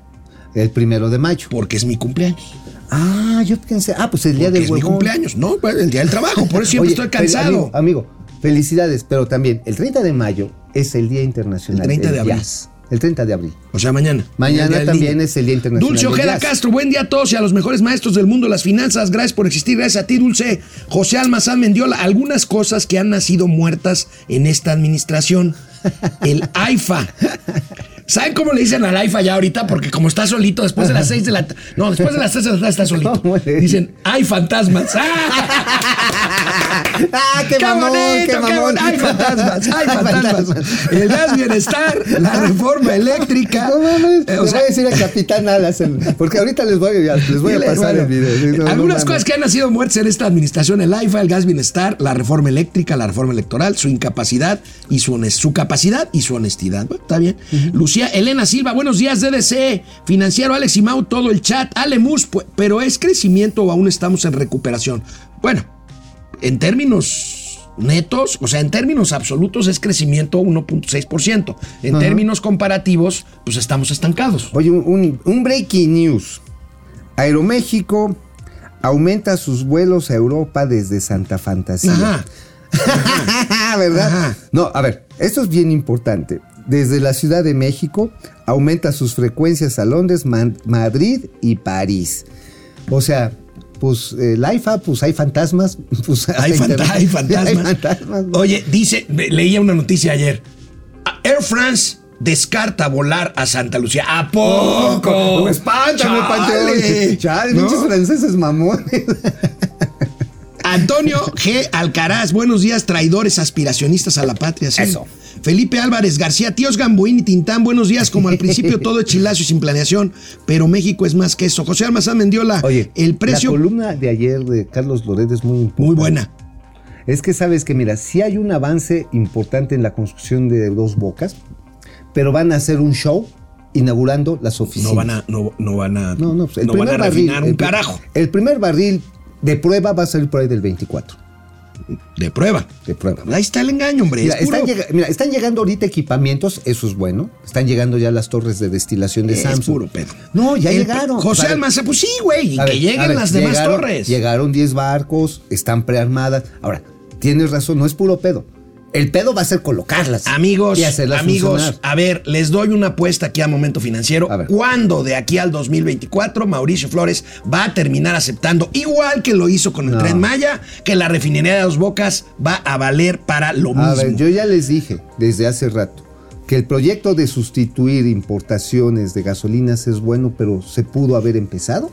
El primero de mayo. porque es mi cumpleaños. Ah, yo pensé. Ah, pues el día Porque del es mi cumpleaños, ¿no? Pues, El día del trabajo, por eso siempre Oye, estoy cansado. Amigo, amigo, felicidades, pero también el 30 de mayo es el Día Internacional El 30 del de abril. Jazz. El 30 de abril. O sea, mañana. Mañana día también es el Día Internacional Dulce del Ojeda Jazz. Castro, buen día a todos y a los mejores maestros del mundo de las finanzas. Gracias por existir, gracias a ti, Dulce. José Almazán Mendiola, algunas cosas que han nacido muertas en esta administración. El AIFA. ¿Saben cómo le dicen al AIFA ya ahorita? Porque como está solito, después de las seis de la No, después de las seis de la tarde está solito. ¿Cómo le Dicen, ¡ay, fantasmas! ¡Ah, qué, mamón! ¡Qué mamón! bonito! ¡Ay, fantasmas! ¡Ay, fantasmas! El gas bienestar, la reforma eléctrica. No mames, Eh, o sea, voy a decir al capitán Alas, porque ahorita les voy, a- les voy a pasar bueno, el video. No, algunas cosas que han nacido muertas en esta administración, el AIFA, el gas bienestar, la reforma eléctrica, la reforma electoral, su incapacidad y su, su capacidad y su honestidad. Bueno, está bien. Lucía Elena Silva, buenos días, DDC, financiero Alex y Mau, todo el chat, Alemus, pu- pero ¿es crecimiento o aún estamos en recuperación? Bueno, en términos netos, o sea, en términos absolutos es crecimiento 1.6%. En Ajá. términos comparativos, pues estamos estancados. Oye, un, un- breaking news. Aeroméxico aumenta sus vuelos a Europa desde Santa Fantasía. Ajá. ¿Verdad? Ajá. No, a ver, esto es bien importante. Desde la Ciudad de México aumenta sus frecuencias a Londres, Man- Madrid y París. O sea, pues el IFA, pues hay fantasmas. Pues, Hay, fanta- fantasmas. Hay fantasmas. Oye, dice, leía una noticia ayer. Air France descarta volar a Santa Lucía. ¿A poco? No, espántame, Chale. Panteón. Chale, ¿No? pinches franceses mamones. Antonio G. Alcaraz, buenos días, traidores aspiracionistas a la patria. sí. Eso. Felipe Álvarez García, tíos Gamboín y Tintán, buenos días. Como al principio todo es chilazo y sin planeación, pero México es más que eso. José Almazán Mendiola, Oye, el precio La columna de ayer de Carlos Loret es muy importante. muy buena. Es que sabes que, mira, sí hay un avance importante en la construcción de dos bocas, pero van a hacer un show inaugurando las oficinas. No van a, no, no van a, No, no, pues, el no van a barril, refinar el un pri- carajo El primer barril de prueba va a salir por ahí del 24. de prueba. De prueba. Ahí está el engaño, hombre. Mira es puro- están, llega- mira, están llegando ahorita equipamientos, eso es bueno. Están llegando ya las torres de destilación de Es Samsung. puro pedo. No, ya El- llegaron. José Almanza, pues sí, güey, que ver, lleguen ver, las demás torres. Llegaron 10 barcos, están prearmadas. Ahora, tienes razón, no es puro pedo. El pedo va a ser colocarlas. Amigos, y hacerlas amigos, funcionar. a ver, les doy una apuesta aquí a Momento Financiero. A ver. ¿Cuándo de aquí al 2024 Mauricio Flores va a terminar aceptando, igual que lo hizo con el No. Tren Maya, que la refinería de Dos Bocas va a valer para lo mismo? A ver, yo ya les dije desde hace rato que el proyecto de sustituir importaciones de gasolinas es bueno, pero se pudo haber empezado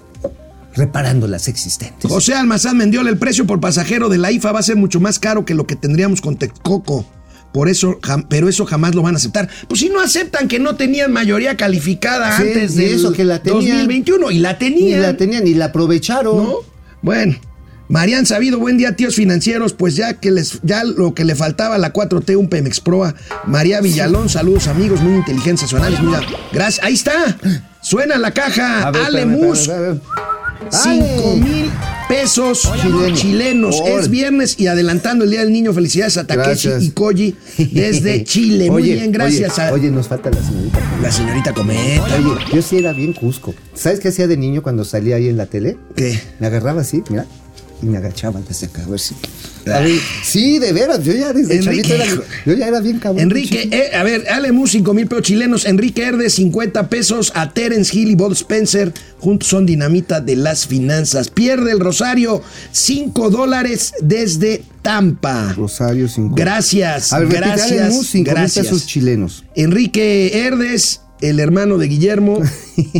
reparando las existentes. José Almazán Mendiola, el precio por pasajero de la IFA va a ser mucho más caro que lo que tendríamos con Texcoco. Por eso, jam- pero eso jamás lo van a aceptar. Pues si no aceptan que no tenían mayoría calificada Sí, antes y de eso que la tenían. 2021 y la tenían. la tenían, ni la aprovecharon. ¿No? Bueno. Marian Sabido, buen día, tíos financieros. Pues ya que les, ya lo que le faltaba a la 4T, un Pemex Proa. María Villalón, saludos amigos, muy inteligentes, análisis, mira. Gracias, ahí está. Suena la caja. Ver, Ale espérame, Mus, espérame, espérame. 5 Ale. mil pesos Chileno. chilenos. Es viernes y adelantando el Día del Niño. Felicidades a Takeshi Gracias. y Koji desde Chile. Muy bien, gracias oye, a Oye, nos falta la señorita. la señorita Cometa. Oye, yo sí era bien cusco. ¿Sabes qué hacía de niño cuando salía ahí en la tele? ¿Qué? Me agarraba así, mira, y me agachaba desde acá, a ver si. A ver, sí, de veras, yo ya desde Enrique, era, yo ya era bien cabrón. Enrique, eh, a ver, Ale 5 mil pesos chilenos. Enrique Herde, 50 pesos. A Terence Hill y Bob Spencer, juntos son dinamita de las finanzas. Pierde el Rosario, 5 dólares desde Tampa. Rosario 5. Gracias, A ver, gracias, mil gracias. pesos chilenos. Enrique Herdes, el hermano de Guillermo.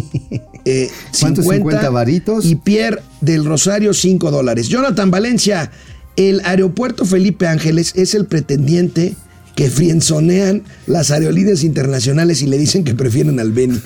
eh, ¿Cuántos 50 varitos? Y Pierre del Rosario, 5 dólares. Jonathan Valencia, el aeropuerto Felipe Ángeles es el pretendiente que frienzonean las aerolíneas internacionales y le dicen que prefieren al Beni.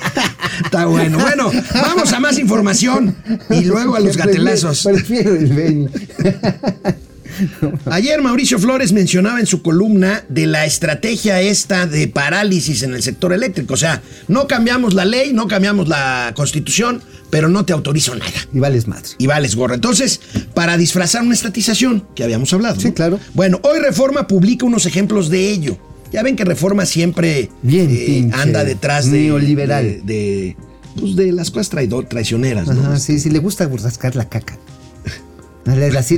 Está bueno. Bueno, vamos a más información y luego a los gatelazos. Prefiero el Beni. Ayer Mauricio Flores mencionaba en su columna de la estrategia esta de parálisis en el sector eléctrico. O sea, no cambiamos la ley, no cambiamos la constitución, pero no te autorizo nada. Y vales madre. Y vales gorra. Entonces, para disfrazar una estatización que habíamos hablado. Sí, ¿no? claro. Bueno, hoy Reforma publica unos ejemplos de ello. Ya ven que Reforma siempre eh, Bien pinche anda detrás de. neoliberal. De, de, pues de las cosas traicioneras, ¿no? Ajá, sí, sí, le gusta rascar la caca.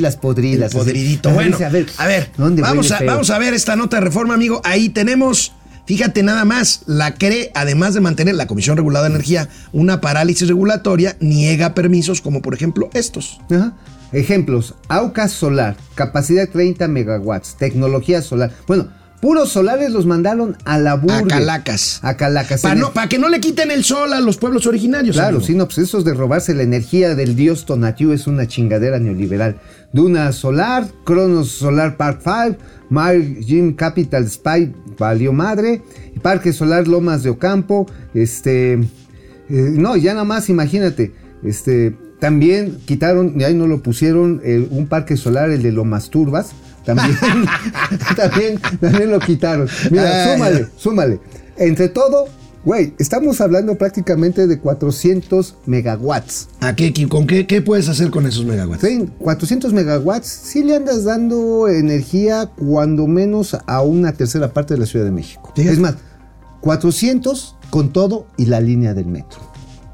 Las podridas. El así. podridito. Bueno, a ver, ¿dónde vamos, huele a, feo? vamos a ver esta nota de reforma, amigo. Ahí tenemos, fíjate nada más, la CRE, además de mantener la Comisión Regulada de Energía una parálisis regulatoria, niega permisos como por ejemplo estos. Ajá. Ejemplos, Aucas Solar, capacidad 30 megawatts, tecnología solar. Bueno, puros solares los mandaron a la burger. A Calacas. A Calacas. Para no, pa' que no le quiten el sol a los pueblos originarios. Claro, sí, no, pues esos de robarse la energía del dios Tonatiuh es una chingadera neoliberal. Duna Solar, Cronos Solar Park 5, Mar Gym Capital Spy valió madre, Parque Solar Lomas de Ocampo, este, eh, no, ya nada más imagínate, este, también quitaron, y ahí no lo pusieron, eh, un parque solar, el de Lomas Turbas, también, también, también lo quitaron. Mira, Ay. súmale, súmale. Entre todo, güey, estamos hablando prácticamente de 400 megawatts. ¿A qué? ¿Con qué, qué puedes hacer con esos megawatts? Ven, 400 megawatts, sí le andas dando energía cuando menos a una tercera parte de la Ciudad de México. Es más, 400 con todo y la línea del metro.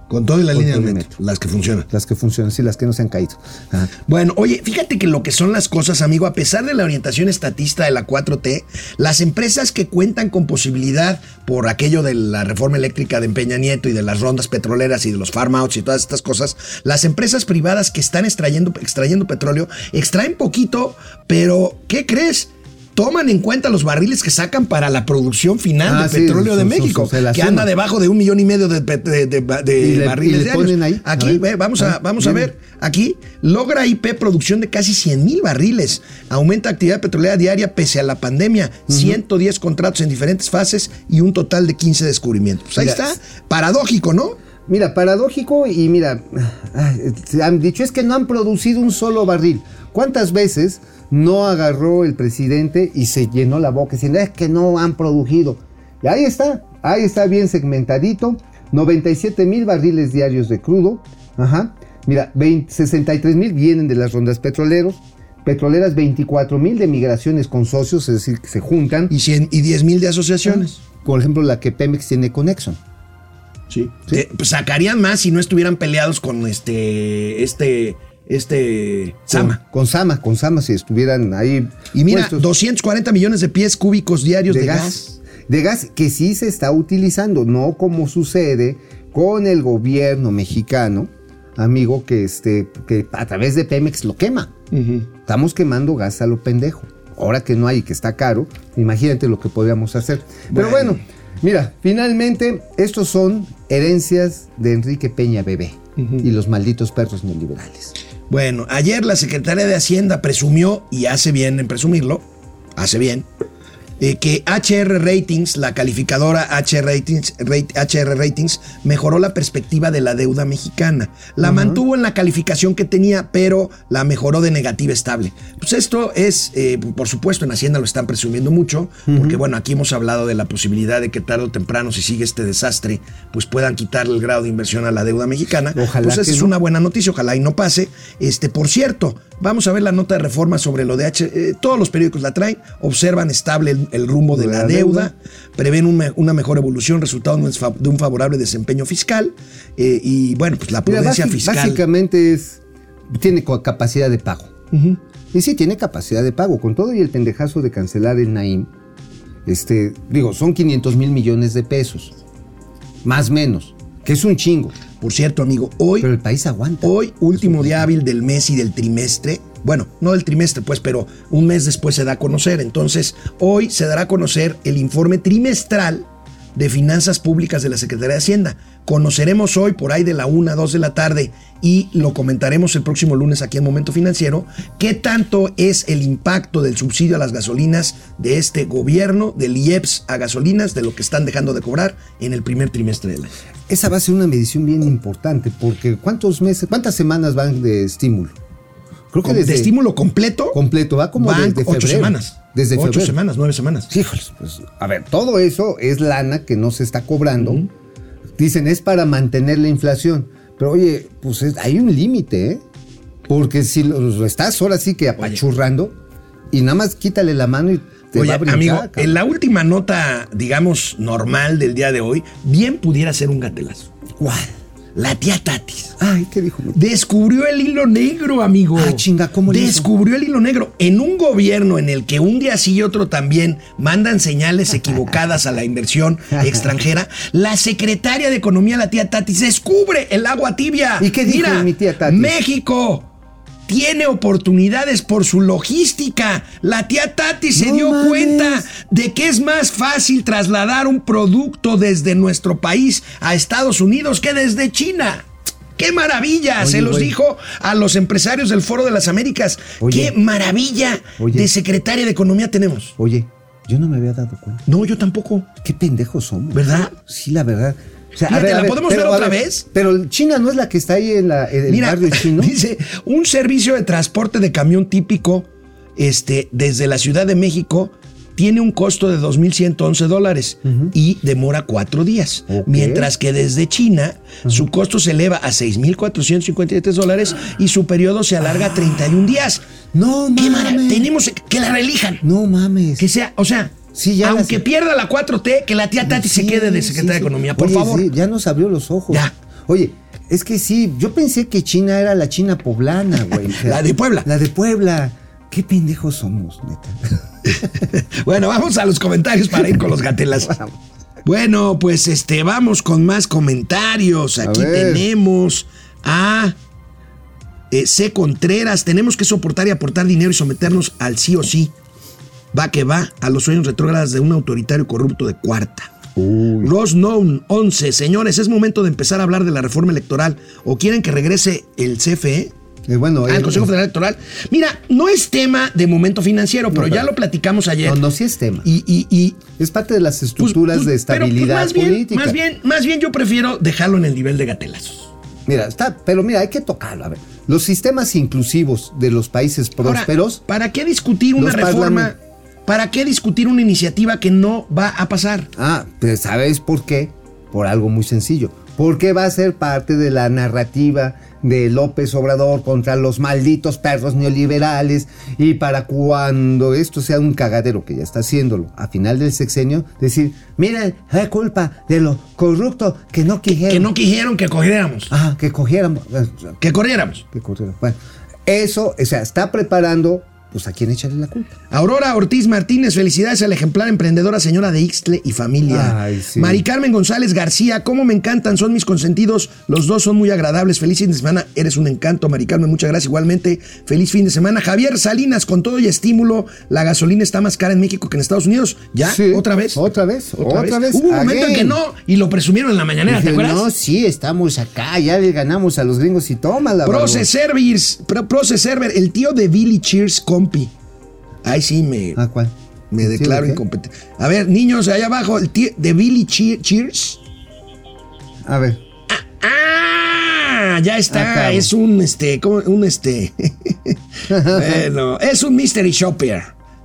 Con todo y la Con línea del y metro, metro. las que funcionan. Las que funcionan, sí, las que no se han caído. Ajá. Bueno, oye, fíjate que lo que son las cosas, amigo, a pesar de la orientación estatista de la 4T, las empresas que cuentan con posibilidad por aquello de la reforma eléctrica de Peña Nieto y de las rondas petroleras y de los farm outs y todas estas cosas, las empresas privadas que están extrayendo, extrayendo petróleo, extraen poquito, pero ¿qué crees? Toman en cuenta los barriles que sacan para la producción final Ah, de sí, petróleo su- de México, su- que anda debajo de un millón y medio de, de- de- de Y le- barriles y le ponen ahí, a Aquí, ver. ve, vamos a, Ah, vamos a ver. Aquí logra IP producción de casi 100 mil barriles. Aumenta actividad petrolera diaria pese a la pandemia. 110 contratos en diferentes fases y un total de 15 descubrimientos. Pues ahí Mira, está. Paradójico, ¿no? Mira, paradójico y mira, ah, se han dicho es que no han producido un solo barril. ¿Cuántas veces no agarró el presidente y se llenó la boca diciendo es que no han producido? Y ahí está, ahí está bien segmentadito. 97 mil barriles diarios de crudo. Ajá. Mira, 20 63 mil vienen de las rondas petroleros. Petroleras 24 mil de migraciones con socios, es decir, que se juntan. Y, 100, y 10 mil de asociaciones. Por ejemplo, la que Pemex tiene con Exxon. Sí. Eh, pues sacarían más si no estuvieran peleados con este. Este. Este. Sama. Con, con Sama, con Sama, si estuvieran ahí. Y mira, puestos 240 millones de pies cúbicos diarios de, de gas. gas. De gas que sí se está utilizando, no como sucede con el gobierno mexicano, amigo, que, este, que a través de Pemex lo quema. Estamos quemando gas a lo pendejo. Ahora que no hay, que está caro, imagínate lo que podríamos hacer. Pero Bueno. bueno, mira, finalmente estos son herencias de Enrique Peña Bebé y los malditos perros neoliberales. Bueno, ayer la Secretaría de Hacienda presumió, y hace bien en presumirlo, hace bien, eh, que HR Ratings, la calificadora HR Ratings, Rate- HR Ratings, mejoró la perspectiva de la deuda mexicana. La mantuvo en la calificación que tenía, pero la mejoró de negativa estable. Pues esto es, eh, por supuesto, en Hacienda lo están presumiendo mucho, porque bueno, aquí hemos hablado de la posibilidad de que tarde o temprano, si sigue este desastre, pues puedan quitarle el grado de inversión a la deuda mexicana. Ojalá pues esa es no. una buena noticia, ojalá y no pase. Este, por cierto, vamos a ver la nota de reforma sobre lo de H. eh, todos los periódicos la traen, observan estable el, el rumbo de De la, la deuda, deuda. prevén un una mejor evolución, resultado de un favorable desempeño fiscal eh, y bueno, pues la prudencia fiscal. Básicamente es, tiene capacidad de pago. Y sí, tiene capacidad de pago. Con todo y el pendejazo de cancelar el Naim, este, digo, son 500 mil millones de pesos. Más menos. Que es un chingo. Por cierto, amigo, hoy Pero el país aguanta. Hoy, último día hábil del mes y del trimestre. Bueno, no del trimestre, pues, pero un mes después se da a conocer. Entonces, hoy se dará a conocer el informe trimestral de finanzas públicas de la Secretaría de Hacienda. Conoceremos hoy por ahí de la 1 a 2 de la tarde y lo comentaremos el próximo lunes aquí en Momento Financiero, qué tanto es el impacto del subsidio a las gasolinas de este gobierno, del IEPS a gasolinas, de lo que están dejando de cobrar en el primer trimestre del año. Esa va a ser una medición bien importante, porque ¿cuántos meses, cuántas semanas van de estímulo? Creo que ¿De desde estímulo completo? completo, va como desde ocho febrero. semanas. Desde ocho febrero. semanas, nueve semanas. Híjoles, pues, a ver, todo eso es lana que no se está cobrando. Dicen, es para mantener la inflación. Pero oye, pues es- hay un límite, ¿eh? Porque si lo, lo estás ahora sí que apachurrando y nada más quítale la mano y te Oye, va a brincar. amigo, cabrón. en la última nota, digamos, normal del día de hoy, bien pudiera ser un gatelazo. ¿Cuál? La tía Tatis. Ay, ¿qué dijo? Descubrió el hilo negro, amigo. Ah, chinga, ¿cómo le hizo? Descubrió el hilo negro. En un gobierno en el que un día sí y otro también mandan señales equivocadas a la inversión extranjera, la secretaria de Economía, la tía Tatis, descubre el agua tibia. ¿Y qué dijo Mira, mi tía Tatis? México tiene oportunidades por su logística. La tía Tati se No dio mames. cuenta de que es más fácil trasladar un producto desde nuestro país a Estados Unidos que desde China. ¡Qué maravilla! Oye, se los dijo a los empresarios del Foro de las Américas. Oye. ¡Qué maravilla de secretaria de Economía tenemos! Oye, yo no me había dado cuenta. No, yo tampoco. Qué pendejos somos. ¿Verdad? Sí, la verdad. O sea, Fíjate, ¿la podemos ver otra vez? Pero China no es la que está ahí en, la, en el Mira, barrio chino. dice, un servicio de transporte de camión típico este, desde la Ciudad de México tiene un costo de 2.111 dólares y demora cuatro días. Mientras que desde China su costo se eleva a 6.453 dólares y su periodo se alarga a 31 días. No ¡Qué mara- mames. Tenemos que la relijan. No mames. Que sea, o sea, Sí, ya aunque las- pierda la 4T, que la tía Tati se quede de secretaria sí. de Economía, por Oye, favor. ya nos abrió los ojos. Ya. Oye, es que sí, yo pensé que China era la China poblana, güey. La de Puebla. La de Puebla. Qué pendejos somos, neta. Bueno, vamos a los comentarios para ir con los gatelas. Bueno, pues este, vamos con más comentarios. Aquí tenemos a eh, C. Contreras. Tenemos que soportar y aportar dinero y someternos al sí o sí. Va que va a los sueños retrógradas de un autoritario corrupto de cuarta. Ross Known 11. Señores, es momento de empezar a hablar de la reforma electoral. ¿O quieren que regrese el CFE? Eh, bueno, Ah, eh, Consejo Federal Electoral. Mira, no es tema de momento financiero, pero No, ya lo platicamos ayer. No, no, sí es tema. Y, y, y Es parte de las pues, estructuras pues, de pero, pues, estabilidad bien, política. Más bien, más bien yo prefiero dejarlo en el nivel de gatelazos. Mira, está, pero mira, hay que tocarlo. A ver, los sistemas inclusivos de los países Ahora, prósperos. ¿Para qué discutir una reforma? ¿Para qué discutir una iniciativa que no va a pasar? Ah, pues ¿sabes por qué? Por algo muy sencillo. Porque va a ser parte de la narrativa de López Obrador contra los malditos perros neoliberales y para cuando esto sea un cagadero, que ya está haciéndolo, a final del sexenio, decir, miren, es culpa de lo corrupto que no quisieron. Que no quisieron que cogiéramos. Ajá, que cogiéramos. Que corriéramos. Que corriéramos. Bueno, eso, o sea, está preparando, pues a quién echarle la culpa. Aurora Ortiz Martínez, felicidades a la ejemplar emprendedora señora de Ixtle y familia. Ay, sí. Mari Carmen González García, cómo me encantan, son mis consentidos, los dos son muy agradables. Feliz fin de semana, eres un encanto, Mari Carmen, muchas gracias. Igualmente, feliz fin de semana. Javier Salinas, con todo y estímulo, la gasolina está más cara en México que en Estados Unidos. ¿Ya? Sí, ¿Otra vez? Otra vez, otra vez, Hubo un momento en que no, y lo presumieron en la mañanera, ¿te acuerdas? no, sí, estamos acá, ya le ganamos a los gringos y tómala. Proce Service, Pro- Proce Server, el tío de Billy Cheers, compi. Ay, sí, me, ¿A cuál? me ¿Sí, declaro incompetente. A ver, niños, allá abajo, el tío de Billy Che- Cheers. A ver. ¡Ah! Ya está, Acabo. es un, este, ¿cómo? Un, este... bueno, es un mystery shopper.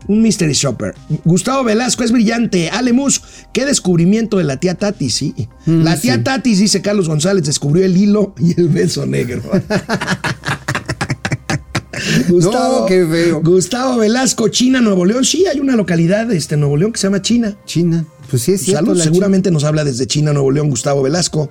Un mystery shopper. Gustavo Velasco es brillante. Alemus, qué descubrimiento de la tía Tatis, sí. la tía Mm, sí. Tatis, dice Carlos González, descubrió el hilo y el beso negro. No, qué feo. Gustavo Velasco, China, Nuevo León. Sí, hay una localidad este, en Nuevo León que se llama China. China. Pues sí, es cierto. Salud, seguramente nos habla desde China, Nuevo León, Gustavo Velasco.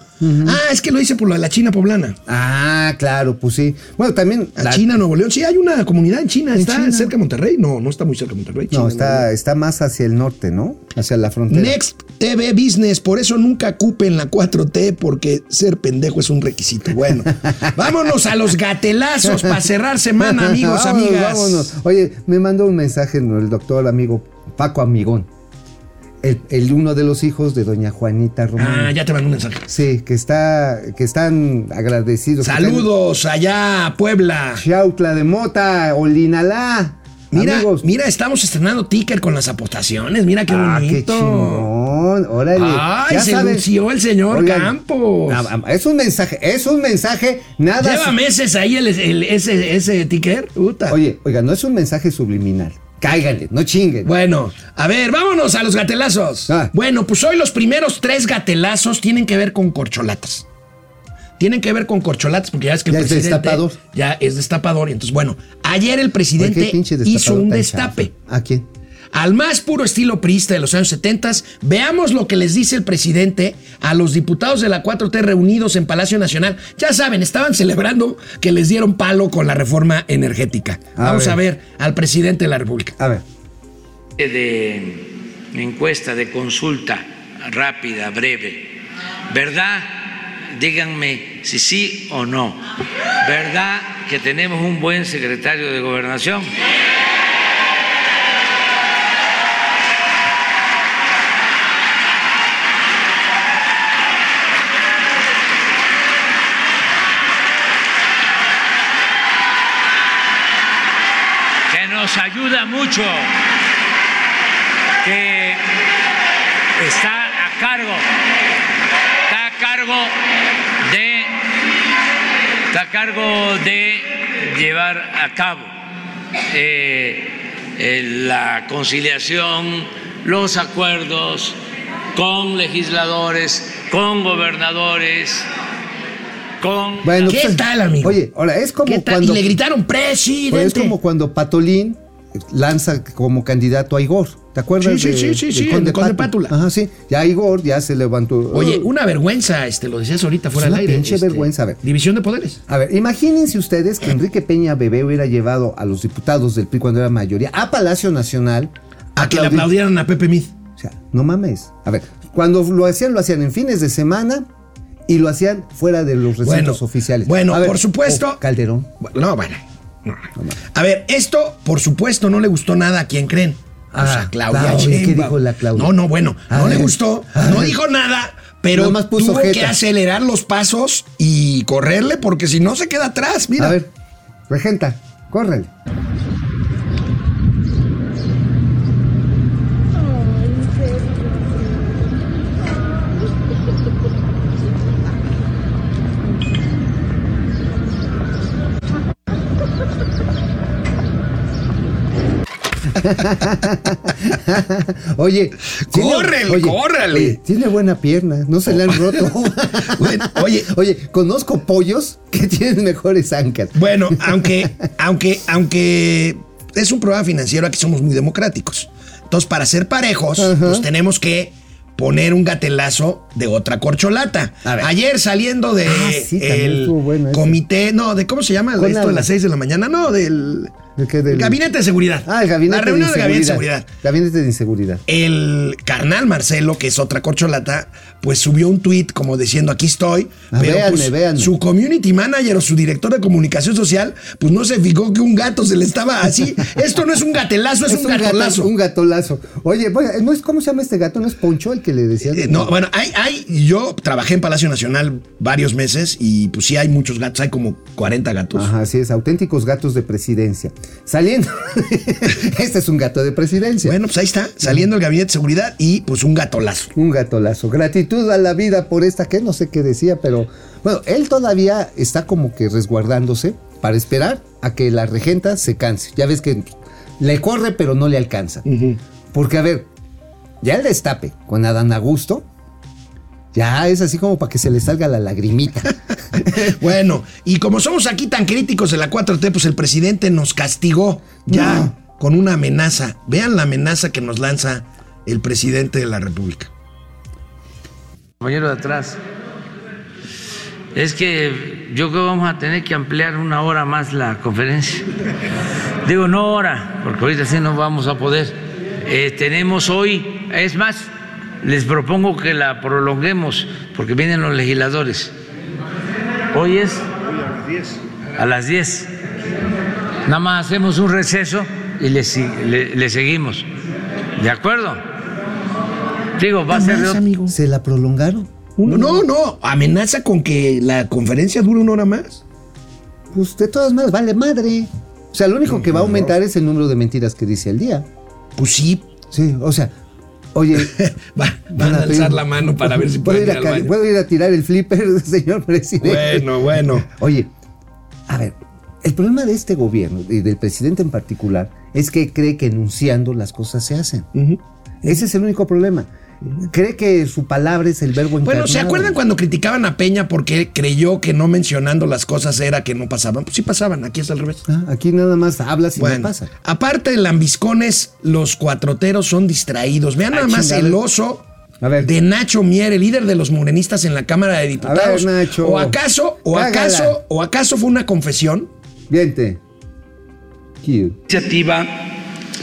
Ah, es que lo hice por lo de la China poblana. Ah, claro, pues sí. Bueno, también. La- China, Nuevo León. Sí, hay una comunidad en China. En ¿Está China. cerca de Monterrey? No, no está muy cerca de Monterrey. China, No, está, está más hacia el norte, ¿no? Hacia la frontera. Next TV Business, por eso nunca cupen la 4T, porque ser pendejo es un requisito. Bueno, vámonos a los gatelazos para cerrar semana, amigos, Vámonos, amigas. vámonos. Oye, me mandó un mensaje el doctor amigo Paco Amigón. El, el uno de los hijos de doña Juanita Román. Ah, ya te mandó un mensaje. Sí, que está, que están agradecidos. están- Saludos allá Puebla. Chautla de Mota, Olinalá. Mira, Amigos. mira, estamos estrenando ticker con las aportaciones. Mira qué Ah, qué bonito. chingón. Órale. Ay, Ya se lució el señor Oigan, Campos. ah, ah, Es un mensaje, es un mensaje, nada. Lleva meses ahí el, el- ese, ese ticker. Puta. Oye, oiga, no es un mensaje subliminal. Cáiganle, no chinguen. Bueno, a ver, vámonos a los gatelazos. Ah. Bueno, pues hoy los primeros tres gatelazos tienen que ver con corcholatas. Tienen que ver con corcholatas porque ya es que el Ya es presidente destapador. ya es destapador. Y entonces, bueno, ayer el presidente hizo un destape. ¿A quién? Al más puro estilo priista de los años 70, veamos lo que les dice el presidente a los diputados de la 4T reunidos en Palacio Nacional. Ya saben, estaban celebrando que les dieron palo con la reforma energética. A Vamos ver. a ver al presidente de la República. A ver. de encuesta, de consulta rápida, breve. ¿Verdad? Díganme si sí o no. ¿Verdad que tenemos un buen secretario de gobernación? que nos ayuda mucho, que está a cargo, está a cargo de, está a cargo de llevar a cabo eh, eh, la conciliación, los acuerdos con legisladores, con gobernadores, con Bueno, ¿Qué pues, tal, amigo? Oye, ahora es como cuando. Y le gritaron, pues, presidente. es como cuando Patolín lanza como candidato a Igor. ¿Te acuerdas? Sí, sí, de- sí, sí, sí, el Conde Conde Pato? Pátula. Ajá, sí. Ya Igor ya se levantó. Oye, una vergüenza, este, lo decías ahorita fuera del aire. pinche este, vergüenza, a ver. División de poderes. A ver, imagínense ustedes que Enrique Peña Bebé hubiera llevado a los diputados del PRI cuando era mayoría a Palacio Nacional A que le aplaudieran a Pepe Mid. O sea, no mames. A ver, cuando lo hacían, lo hacían en fines de semana y lo hacían fuera de los recintos Bueno, oficiales. bueno, ver, por supuesto. oh, Calderón. Bueno, No, bueno. no. A ver, esto, por supuesto, no le gustó nada a quien creen. o Ah, sea, Claudia Claudia, ¿qué dijo la Claudia? No, no, bueno, A no le gustó, no dijo nada, pero puso tuvo que acelerar los pasos y correrle porque si no se queda atrás, mira. A ver, regenta, córrele. Oye, Córrele, córrele. oye, tiene buena pierna, no se le han roto. Bueno, oye. oye, conozco pollos que tienen mejores ancas. Bueno, aunque, aunque, aunque es un programa financiero, aquí somos muy democráticos. Entonces, para ser parejos, pues tenemos que poner un gatelazo de otra corcholata. Ayer saliendo de Ah, sí, el bueno comité, no, de cómo se llama esto de las 6 de la mañana, no, del, Del- gabinete de seguridad. Ah, el gabinete La reunión de del gabinete de seguridad. Gabinete de inseguridad. El carnal Marcelo, que es otra corcholata, pues subió un tweet como diciendo aquí estoy. Ah, pero véanme, pues, véanme. su community manager o su director de comunicación social, pues no se fijó que un gato se le estaba así. Esto no es un gatelazo, es, un, gato- gatolazo. un gatolazo. Oye, bueno, ¿no es, ¿cómo se llama este gato? ¿No es Poncho el que le decían? Eh, no, bueno, hay, hay, yo trabajé en Palacio Nacional varios meses y pues sí hay muchos gatos, hay como 40 gatos. Ajá, así es, auténticos gatos de presidencia. Saliendo, este es un gato de presidencia. Bueno, pues ahí está, saliendo el gabinete de seguridad y pues un gatolazo. Un gatolazo. Gratitud a la vida por esta que no sé qué decía, pero bueno, él todavía está como que resguardándose para esperar a que la regenta se canse. Ya ves que le corre pero no le alcanza. Porque a ver, ya el destape con Adán Augusto, ya es así como para que se le salga la lagrimita. Bueno, y como somos aquí tan críticos de la 4T, pues el presidente nos castigó ya con una amenaza. Vean la amenaza que nos lanza el presidente de la República. compañero de atrás. Es que yo creo que vamos a tener que ampliar una hora más la conferencia. Digo, no hora, porque ahorita sí no vamos a poder. Eh, tenemos hoy, es más, les propongo que la prolonguemos, porque vienen los legisladores. Hoy es a las 10. Nada más hacemos un receso y le, le- le seguimos. ¿De acuerdo? Digo, va a ser Más, amigo. ¿Se la prolongaron? No, no, no, amenaza con que la conferencia dure una hora más. Pues de todas maneras, vale madre. O sea, lo único que va a aumentar es el número de mentiras que dice al día. Pues sí, Sí, o sea, oye. va- van a pedir- alzar la mano para ver si ¿Puedo pueden ir, ir a, al ca- baño. ¿Puedo ir a tirar el flipper, señor presidente? Bueno, bueno. Oye, a ver, el problema de este gobierno y del presidente en particular es que cree que enunciando las cosas se hacen. Ese es el único problema. Cree que su palabra es el verbo encarnado. Bueno, ¿se acuerdan cuando criticaban a Peña porque creyó que no mencionando las cosas era que no pasaban? Pues sí pasaban, aquí es al revés. Ah, Aquí nada más hablas y Bueno, no pasa. aparte de lambiscones, los cuatroteros son distraídos. Vean nada Ay, más el oso A ver. de Nacho Mier, el líder de los morenistas en la Cámara de Diputados. ver, Nacho. ¿O acaso, o Cágala. acaso, o acaso fue una confesión? Viente. Cute. iniciativa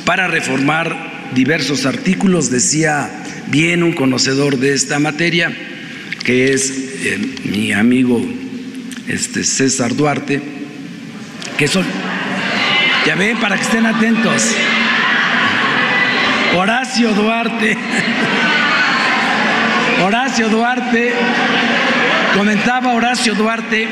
para reformar diversos artículos, decía bien un conocedor de esta materia, que es eh, mi amigo este, César Duarte, que son, ya ven, para que estén atentos, Horacio Duarte, Horacio Duarte, comentaba Horacio Duarte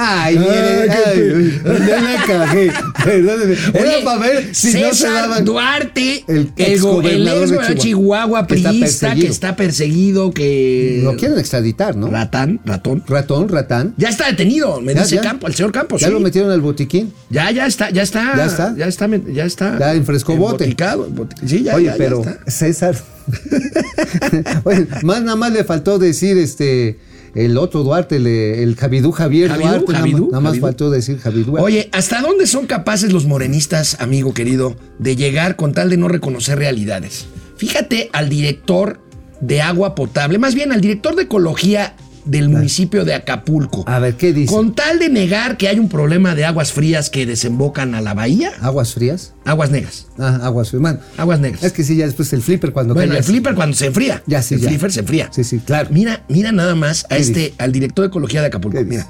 Ay, mire, Ay, ya la cagé. Perdóneme. Era Oye, para ver si no se César daban. Duarte, El ex de gobernador de Chihuahua, Chihuahua, que está priista, que perseguido. está perseguido, que... Lo quieren extraditar, ¿no? Ratán, ratón. Ratón, ratán. Ya está detenido, me Ya, dice ya. Campo, el señor Campos. Ya sí. lo metieron al botiquín. Ya, ya está, ya está. ¿Ya está? Ya está, ya está. Ya enfrescó bote. Sí, ya, Oye, ya, ya pero está. César. Oye, más nada más le faltó decir este el otro Duarte, el, el Javidú Javier Javidú, Duarte. nada Javidú, más- nada más Javidú. faltó decir Javidú. Oye, ¿hasta dónde son capaces los morenistas, amigo querido, de llegar con tal de no reconocer realidades? Fíjate al director de agua potable, más bien al director de ecología del municipio de Acapulco. A ver, ¿qué dice? Con tal de negar que hay un problema de aguas frías que desembocan a la bahía, ¿Aguas frías? aguas negras. Ah, aguas frías. Man, Aguas negras. es que sí, ya después el flipper cuando Bueno, cae el flipper cuando se enfría. Ya, sí, El ya. flipper se enfría. Sí, sí, claro. Mira, mira nada más a ¿Qué este, dice? al director de ecología de Acapulco. ¿Qué dice?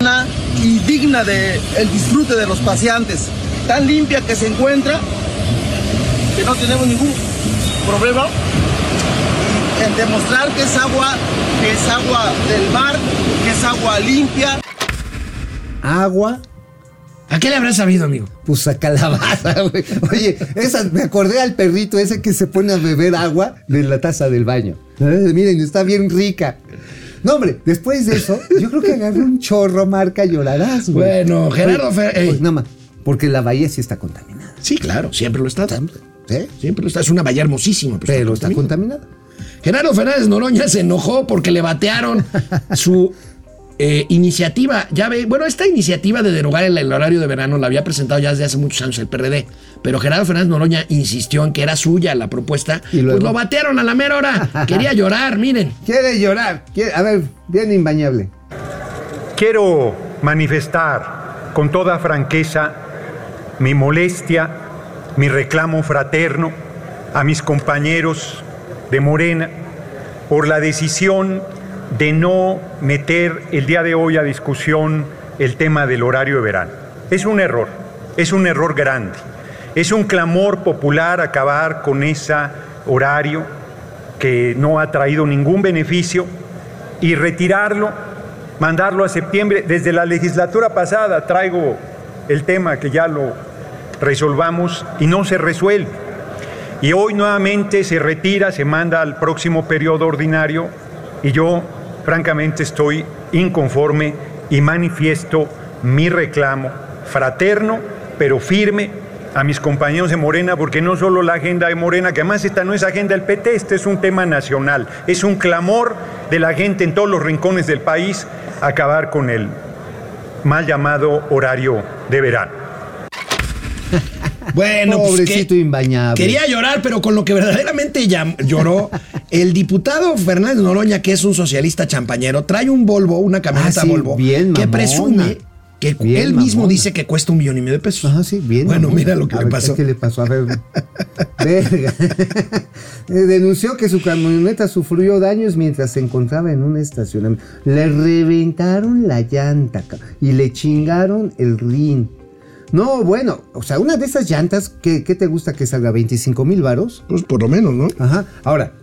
Mira. y digna de el disfrute de los paseantes, tan limpia que se encuentra, que no tenemos ningún problema en demostrar que es agua, que es agua del mar, que es agua limpia. Agua, ¿A qué le habrás sabido, amigo? pues a calabaza, güey. Oye, esa, me acordé al perrito ese que se pone a beber agua de la taza del baño. Eh, miren, está bien rica. No, hombre, después de eso, yo creo que agarré un chorro, marca, llorarás, güey. Bueno, Gerardo Fer- ey. pues nada más, porque la bahía sí está contaminada. Sí, claro, siempre lo está. ¿eh? Siempre lo está. Es una bahía hermosísima. pero Pero está contaminada. contaminada. Gerardo Fernández Noroña se enojó porque le batearon su eh, iniciativa. Ya ve, bueno, esta iniciativa de derogar el, el horario de verano la había presentado ya desde hace muchos años el PRD. Pero Gerardo Fernández Noroña insistió en que era suya la propuesta. Y luego- Pues lo batearon a la mera hora. Quería llorar, miren. Quiere llorar. quiere- a ver, bien imbañable. Quiero manifestar con toda franqueza mi molestia, mi reclamo fraterno a mis compañeros de Morena por la decisión de no meter el día de hoy a discusión el tema del horario de verano. Es un error, es un error grande. Es un clamor popular acabar con ese horario que no ha traído ningún beneficio y retirarlo, mandarlo a septiembre. Desde la legislatura pasada traigo el tema que ya lo resolvamos y no se resuelve. Y hoy nuevamente se retira, se manda al próximo periodo ordinario y yo francamente estoy inconforme y manifiesto mi reclamo fraterno, pero firme a mis compañeros de Morena, porque no solo la agenda de Morena, que además esta no es agenda del PT, este es un tema nacional, es un clamor de la gente en todos los rincones del país acabar con el mal llamado horario de verano. Bueno, pues Pobrecito que- imbañable. Quería llorar, pero con lo que verdaderamente lloró, el diputado Fernández Noroña, que es un socialista champañero, trae un Volvo, una camioneta Ah, sí, Volvo, bien que presume que Bien él mismo mamona. dice que cuesta un millón y medio de pesos. Ajá, sí, bien. Bueno, mira lo que A le ver, pasó. ¿Qué le pasó? A ver. Verga. Eh, Denunció que su camioneta sufrió daños mientras se encontraba en un estacionamiento. Le reventaron la llanta y le chingaron el rin. No, bueno, o sea, una de esas llantas, ¿qué, qué te gusta que salga? ¿25 mil varos? Pues por lo menos, ¿no? Ajá. Ahora,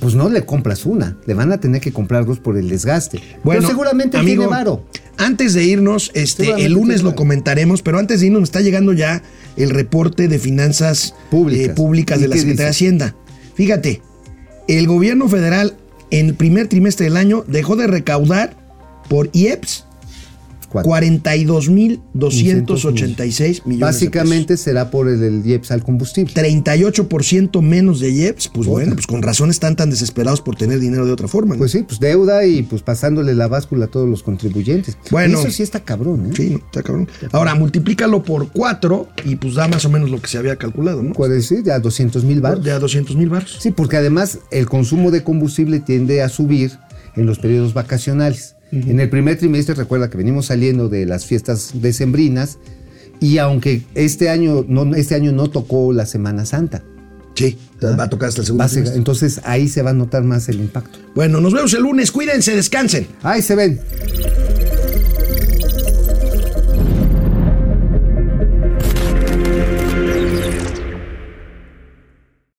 pues no le compras una. Le van a tener que comprar dos por el desgaste. Bueno, Pero seguramente amigo, tiene varo. Antes de irnos, este, el lunes lo comentaremos, pero antes de irnos me está llegando ya el reporte de finanzas Públicas. eh, públicas ¿Y de la Secretaría de? Hacienda. Fíjate, el gobierno federal en el primer trimestre del año dejó de recaudar por IEPS. 42.286 millones de Básicamente será por el, el IEPS al combustible. 38% menos de IEPS, pues bueno, pues con razón están tan desesperados por tener dinero de otra forma. ¿no? Pues sí, pues deuda y pues pasándole la báscula a todos los contribuyentes. Bueno. Eso sí está cabrón, ¿eh? Sí, está cabrón. Ahora, multiplícalo por 4 y pues da más o menos lo que se había calculado, ¿no? Puede decir, de a 200 mil baros. De a 200 mil baros. Sí, porque además el consumo de combustible tiende a subir en los periodos vacacionales. En el primer trimestre, recuerda que venimos saliendo de las fiestas decembrinas y aunque este año no, este año no tocó la Semana Santa, Sí, va a tocar hasta el segundo ser- trimestre. entonces ahí se va a notar más el impacto. Bueno, nos vemos el lunes. Cuídense, descansen. Ahí se ven.